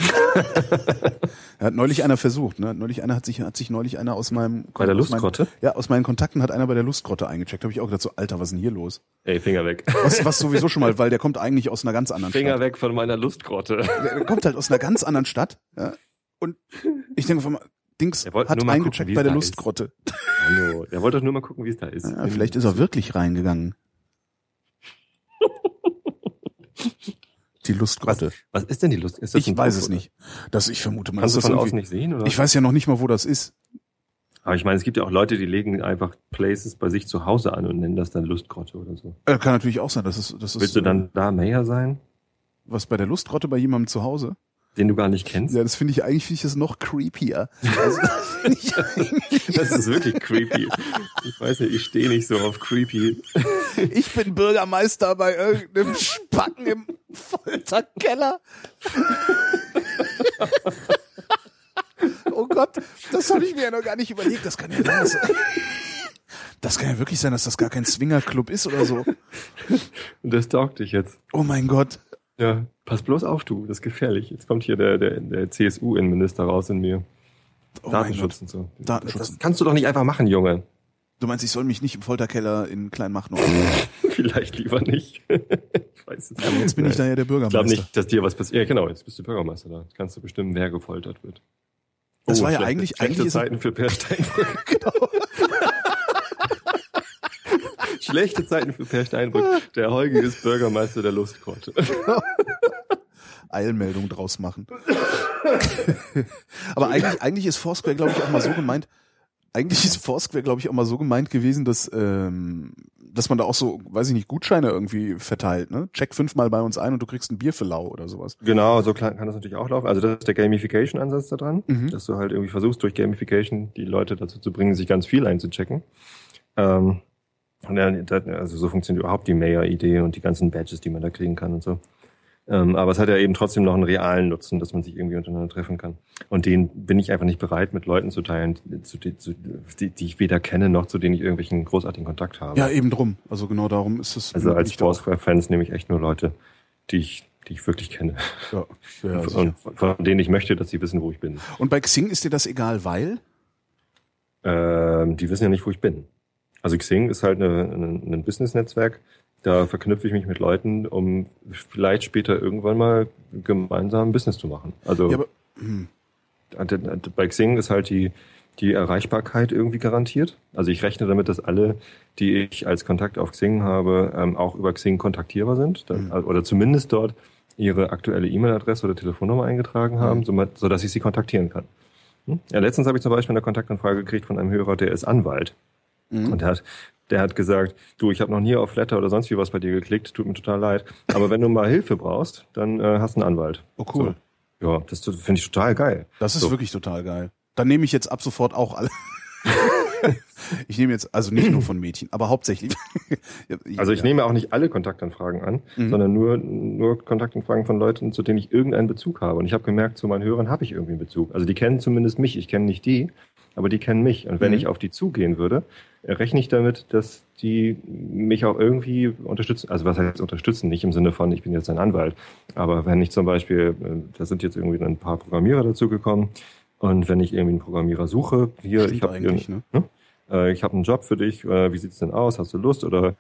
hat neulich einer versucht, ne? Neulich einer hat sich, hat sich neulich einer aus meinem Bei der meinen- Lustgrotte? Ja, aus meinen Kontakten hat einer bei der Lustgrotte eingecheckt. Habe ich auch gedacht, so, Alter, was ist denn hier los? Ey, Finger weg. Was, was sowieso schon mal, *laughs* weil der kommt eigentlich aus einer ganz anderen Finger Stadt. weg von meiner Lustgrotte. Der, kommt halt aus einer ganz anderen Stadt. Ja? Und ich denke, von, Dings Er hat gucken, eingecheckt es bei der Lustgrotte. Hallo. Er wollte doch nur mal gucken, wie es da ist. Ja, vielleicht ist er wirklich reingegangen. Die Lustgrotte. Was ist denn die Lust? Ist das Ich weiß Puff, es oder? nicht. Das, ich vermute mal, Kannst du das ist von außen nicht sehen, oder? Ich weiß ja noch nicht mal, wo das ist. Aber ich meine, es gibt ja auch Leute, die legen einfach Places bei sich zu Hause an und nennen das dann Lustgrotte oder so. Äh, kann natürlich auch sein, dass es, das ist, Willst du dann da Mayor sein, was bei der Lustgrotte bei jemandem zu Hause? Den du gar nicht kennst? Ja, das finde ich eigentlich finde ich das noch creepier. Also, das ist wirklich creepy. Ich weiß nicht, ich stehe nicht so auf creepy. ich bin Bürgermeister bei irgendeinem Spacken im Folterkeller. oh Gott, das habe ich mir ja noch gar nicht überlegt. Das kann ja sein, dass, das kann ja wirklich sein, dass das gar kein Swingerclub ist oder so. Und das taugt dich jetzt. Oh mein Gott. Ja, pass bloß auf, du, das ist gefährlich. Jetzt kommt hier der, der, der CSU-Innenminister raus in mir. Oh Datenschutz und so. Datenschutz. Das kannst du doch nicht einfach machen, Junge. Du meinst, ich soll mich nicht im Folterkeller in Kleinmachnow. *laughs* Vielleicht lieber nicht. *laughs* ich weiß es Aber jetzt bin ich da ja der Ich glaube Bürgermeister. nicht, dass dir was passiert. Ja, genau, jetzt bist du Bürgermeister da. Jetzt kannst du bestimmen, wer gefoltert wird. Das war ja schlechte- eigentlich- schlechte eigentlich Zeiten für Per Steinbrück. *laughs* Genau. Schlechte Zeiten für Per Steinbrück. Der Holgi ist Bürgermeister der Lustgrotte. *laughs* Eilmeldung draus machen. Aber eigentlich, eigentlich ist Foursquare, glaube ich, auch mal so gemeint, eigentlich ist Foursquare, glaube ich, auch mal so gemeint gewesen, dass, ähm, dass man da auch so, weiß ich nicht, Gutscheine irgendwie verteilt, ne? Check fünfmal bei uns ein und du kriegst ein Bier für lau oder sowas. Genau, so kann kann das natürlich auch laufen. Also das ist der Gamification-Ansatz da dran, Mhm. dass du halt irgendwie versuchst, durch Gamification die Leute dazu zu bringen, sich ganz viel einzuchecken. Ähm, also so funktioniert überhaupt die Mayor-Idee und die ganzen Badges, die man da kriegen kann und so. Ähm, aber es hat ja eben trotzdem noch einen realen Nutzen, dass man sich irgendwie untereinander treffen kann. Und den bin ich einfach nicht bereit, mit Leuten zu teilen, zu, die- zu, die, die ich weder kenne, noch zu denen ich irgendwelchen großartigen Kontakt habe. Ja, eben drum. Also genau darum ist es. also als Foursquare-Fans nehme ich echt nur Leute, die ich, die ich wirklich kenne. Ja, ja, *laughs* und von denen ich möchte, dass sie wissen, wo ich bin. und bei Xing ist dir das egal, weil? Ähm, die wissen ja nicht, wo ich bin. Also Xing ist halt eine, eine, ein Business-Netzwerk. Da verknüpfe ich mich mit Leuten, um vielleicht später irgendwann mal gemeinsam ein Business zu machen. Also Ja, aber, hm, bei Xing ist halt die, die Erreichbarkeit irgendwie garantiert. Also ich rechne damit, dass alle, die ich als Kontakt auf Xing habe, ähm, auch über Xing kontaktierbar sind. Da, Mhm. Oder zumindest dort ihre aktuelle E-Mail-Adresse oder Telefonnummer eingetragen haben, Mhm. sodass ich sie kontaktieren kann. Hm? Ja, letztens habe ich zum Beispiel eine Kontaktanfrage gekriegt von einem Hörer, der ist Anwalt. Mhm. Und der hat, der hat gesagt, du, ich habe noch nie auf Flatter oder sonst wie was bei dir geklickt, tut mir total leid. Aber wenn du mal Hilfe brauchst, dann äh, hast du einen Anwalt. Oh, cool. So. Ja, das finde ich total geil. Das ist So. wirklich total geil. Dann nehme ich jetzt ab sofort auch alle. *laughs* ich nehme jetzt, also nicht nur von Mädchen, aber hauptsächlich. *laughs* Also ich Ja. nehme auch nicht alle Kontaktanfragen an, Mhm. sondern nur, nur Kontaktanfragen von Leuten, zu denen ich irgendeinen Bezug habe. Und ich habe gemerkt, zu meinen Hörern habe ich irgendwie einen Bezug. Also die kennen zumindest mich, ich kenne nicht die, aber die kennen mich. Und wenn Mhm. ich auf die zugehen würde, äh, rechne ich damit, dass die mich auch irgendwie unterstützen. Also was heißt unterstützen? Nicht im Sinne von, ich bin jetzt ein Anwalt. Aber wenn ich zum Beispiel, äh, da sind jetzt irgendwie ein paar Programmierer dazugekommen, und wenn ich irgendwie einen Programmierer suche, hier, Stimmt ich habe eigentlich, ne? Äh, äh, ich habe einen Job für dich, äh, wie sieht's denn aus, hast du Lust? Oder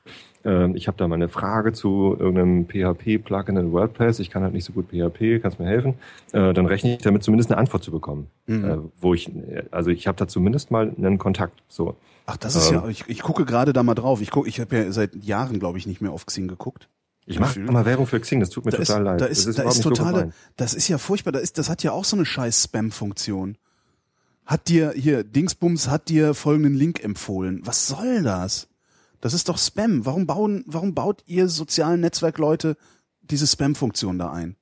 äh, ich habe da mal eine Frage zu irgendeinem PHP-Plugin in WordPress, ich kann halt nicht so gut PHP, kannst mir helfen? Äh, dann rechne ich damit zumindest eine Antwort zu bekommen. Mhm. Äh, wo ich, also ich habe da zumindest mal einen Kontakt. So. Ach, das ist Ähm. ja, ich, ich gucke gerade da mal drauf. Ich gucke, ich habe ja seit Jahren, glaube ich, nicht mehr auf Xing geguckt. Ich mache mal Werbung für Xing, das tut mir Da ist, total leid. da Das ist, da ist so totale, gemeint. das ist ja furchtbar. Da ist, das hat ja auch so eine scheiß Spam-Funktion. Hat dir, hier, Dingsbums hat dir folgenden Link empfohlen. Was soll das? Das ist doch Spam. Warum bauen, warum baut ihr sozialen Netzwerkleute diese Spam-Funktion da ein?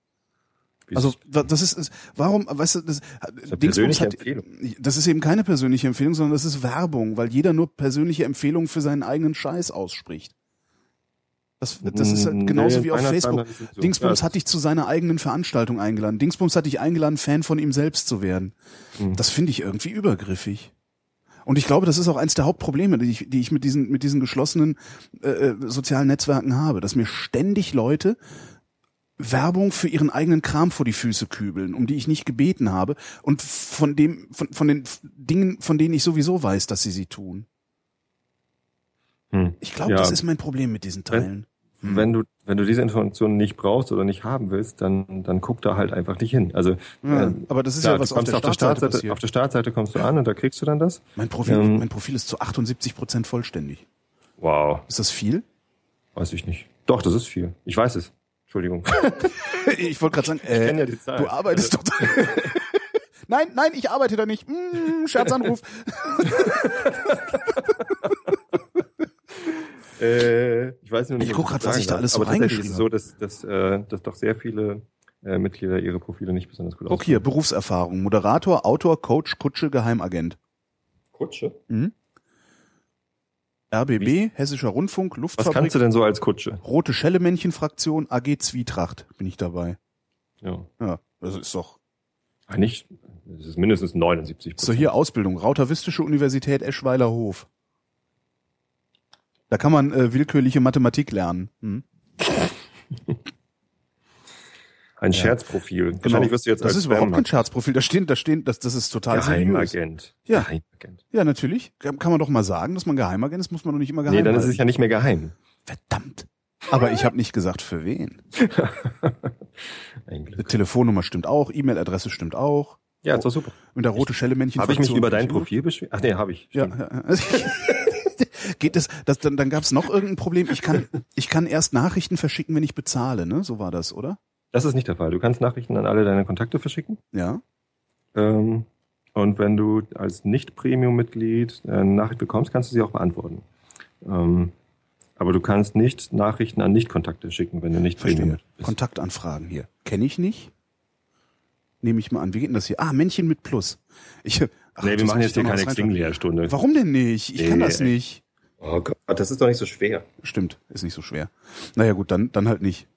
Also das ist, warum, weißt du, das, eine Dingsbums hat, das ist eben keine persönliche Empfehlung, sondern das ist Werbung, weil jeder nur persönliche Empfehlungen für seinen eigenen Scheiß ausspricht. Das, das ist halt Nee, genauso wie auf Facebook. So. Dingsbums Ja, hat dich zu seiner eigenen Veranstaltung eingeladen. Dingsbums hat dich eingeladen, Fan von ihm selbst zu werden. Mhm. Das finde ich irgendwie übergriffig. Und ich glaube, das ist auch eins der Hauptprobleme, die ich, die ich mit diesen, mit diesen geschlossenen äh, äh, sozialen Netzwerken habe, dass mir ständig Leute Werbung für ihren eigenen Kram vor die Füße kübeln, um die ich nicht gebeten habe und von dem, von, von den Dingen, von denen ich sowieso weiß, dass sie sie tun. Hm. Ich glaube, Ja. das ist mein Problem mit diesen Teilen. Hm. Wenn du, wenn du diese Informationen nicht brauchst oder nicht haben willst, dann, dann guck da halt einfach nicht hin. Also, Ja, äh, aber das ist klar, ja was auf der, auf der Startseite auf der Startseite kommst du an und da kriegst du dann das. Mein Profil, Ähm, mein Profil ist zu 78 Prozent vollständig. Wow, Ist das viel? weiß ich nicht. Doch, das ist viel. Ich weiß es. Entschuldigung. *laughs* Ich wollte gerade sagen, Ich äh, ja du arbeitest doch. *laughs* nein, nein, ich arbeite da nicht. Mm, Scherzanruf. *laughs* Äh, ich weiß nur nicht. Ich guck das was ich da alles so Aber tatsächlich ist es reingeschrieben so, dass, dass, äh, dass doch sehr viele äh, Mitglieder ihre Profile nicht besonders gut Guck hier, Berufserfahrung. Moderator, Autor, Coach, Kutsche, Geheimagent. Kutsche? RBB, Hessischer Rundfunk, Was Luftfabrik, kannst du denn so als Kutsche? Rote Schellemännchen-Fraktion, AG Zwietracht bin ich dabei. Ja. Ja, das ist doch. Eigentlich, es ist mindestens 79% So hier Ausbildung, Rautavistische Universität Eschweiler Hof. Da kann man äh, willkürliche Mathematik lernen. Hm? Ein Ja. Scherzprofil. Wahrscheinlich wirst du jetzt Genau. das ist überhaupt kein Scherzprofil. Da stehen, da stehen, das, das ist total. Geheimagent. Ja. Geheimagent. Ja, natürlich. Kann man doch mal sagen, dass man Geheimagent ist, muss man doch nicht immer geheim Nee, dann ist halten. es ja nicht mehr geheim. Verdammt. Aber ich habe nicht gesagt, für wen. *laughs* Telefonnummer stimmt auch, E-Mail-Adresse stimmt auch. Ja, ist doch super. Und der rote Schellemännchen. Habe ich mich über dein Profil beschwert? Ach nee, habe ich. Ja, ja. *laughs* *laughs* Geht es, das, dann, dann gab es noch irgendein Problem. Ich kann, ich kann erst Nachrichten verschicken, wenn ich bezahle, ne? So war das, oder? Das ist nicht der Fall. Du kannst Nachrichten an alle deine Kontakte verschicken. Ja. Ähm, und wenn du als Nicht-Premium-Mitglied eine Nachricht bekommst, kannst du sie auch beantworten. Ähm, aber du kannst nicht Nachrichten an Nicht-Kontakte schicken, wenn du nicht Verstehe. Premium bist. Kontaktanfragen hier. Kenne ich nicht. Nehme ich mal an. Wie geht denn das hier? Ah, Männchen mit Plus. Ich, ach, nee, wir das machen jetzt hier keine was. Xing-Lehrstunde. Warum denn nicht? Ich kann Nee, das ey. nicht. Oh Gott, das ist doch nicht so schwer. Stimmt, ist nicht so schwer. Naja gut, dann, dann halt nicht.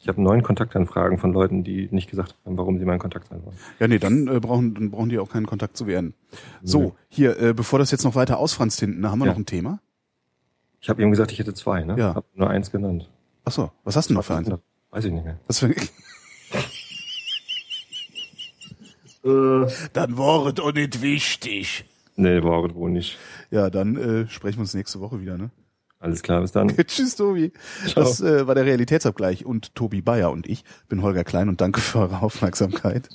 Ich habe neun Kontaktanfragen von Leuten, die nicht gesagt haben, warum sie mein Kontakt sein wollen. Ja, nee, dann, äh, brauchen, dann brauchen die auch keinen Kontakt zu werden. So, Nö. hier, äh, bevor das jetzt noch weiter ausfranst hinten, da haben wir Ja. noch ein Thema. Ich habe ihm gesagt, ich hätte zwei, ne? Ja. Hab nur eins genannt. Ach so, was hast du denn noch für eins? Weiß ich nicht mehr. Das für, *laughs* dann war es auch nicht wichtig. Nee, war es wohl nicht. Ja, dann äh, sprechen wir uns nächste Woche wieder, ne? Alles klar, bis dann. *laughs* Tschüss, Tobi. Das äh, war der Realitätsabgleich und Tobi Bayer und ich bin Holger Klein und danke für eure Aufmerksamkeit.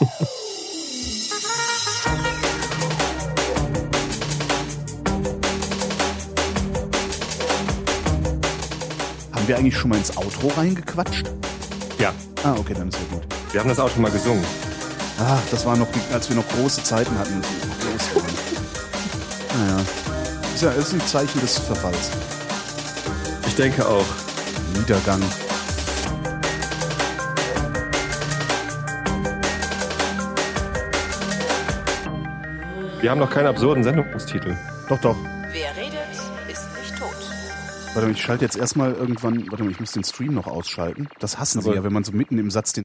*laughs* Haben wir eigentlich schon mal ins Outro reingequatscht? Ja, Ah, okay, dann ist ja gut. wir haben das auch schon mal gesungen. Ah, das war noch, als wir noch große Zeiten hatten. die groß waren. Naja, ist ja ist ein Zeichen des Verfalls. Ich denke auch. Niedergang. Wir haben noch keinen absurden Sendungstitel. Doch, doch. Wer redet, ist nicht tot. Warte mal, ich schalte jetzt erstmal irgendwann, warte mal, ich muss den Stream noch ausschalten. Das hassen sie Aber- ja, wenn man so mitten im Satz den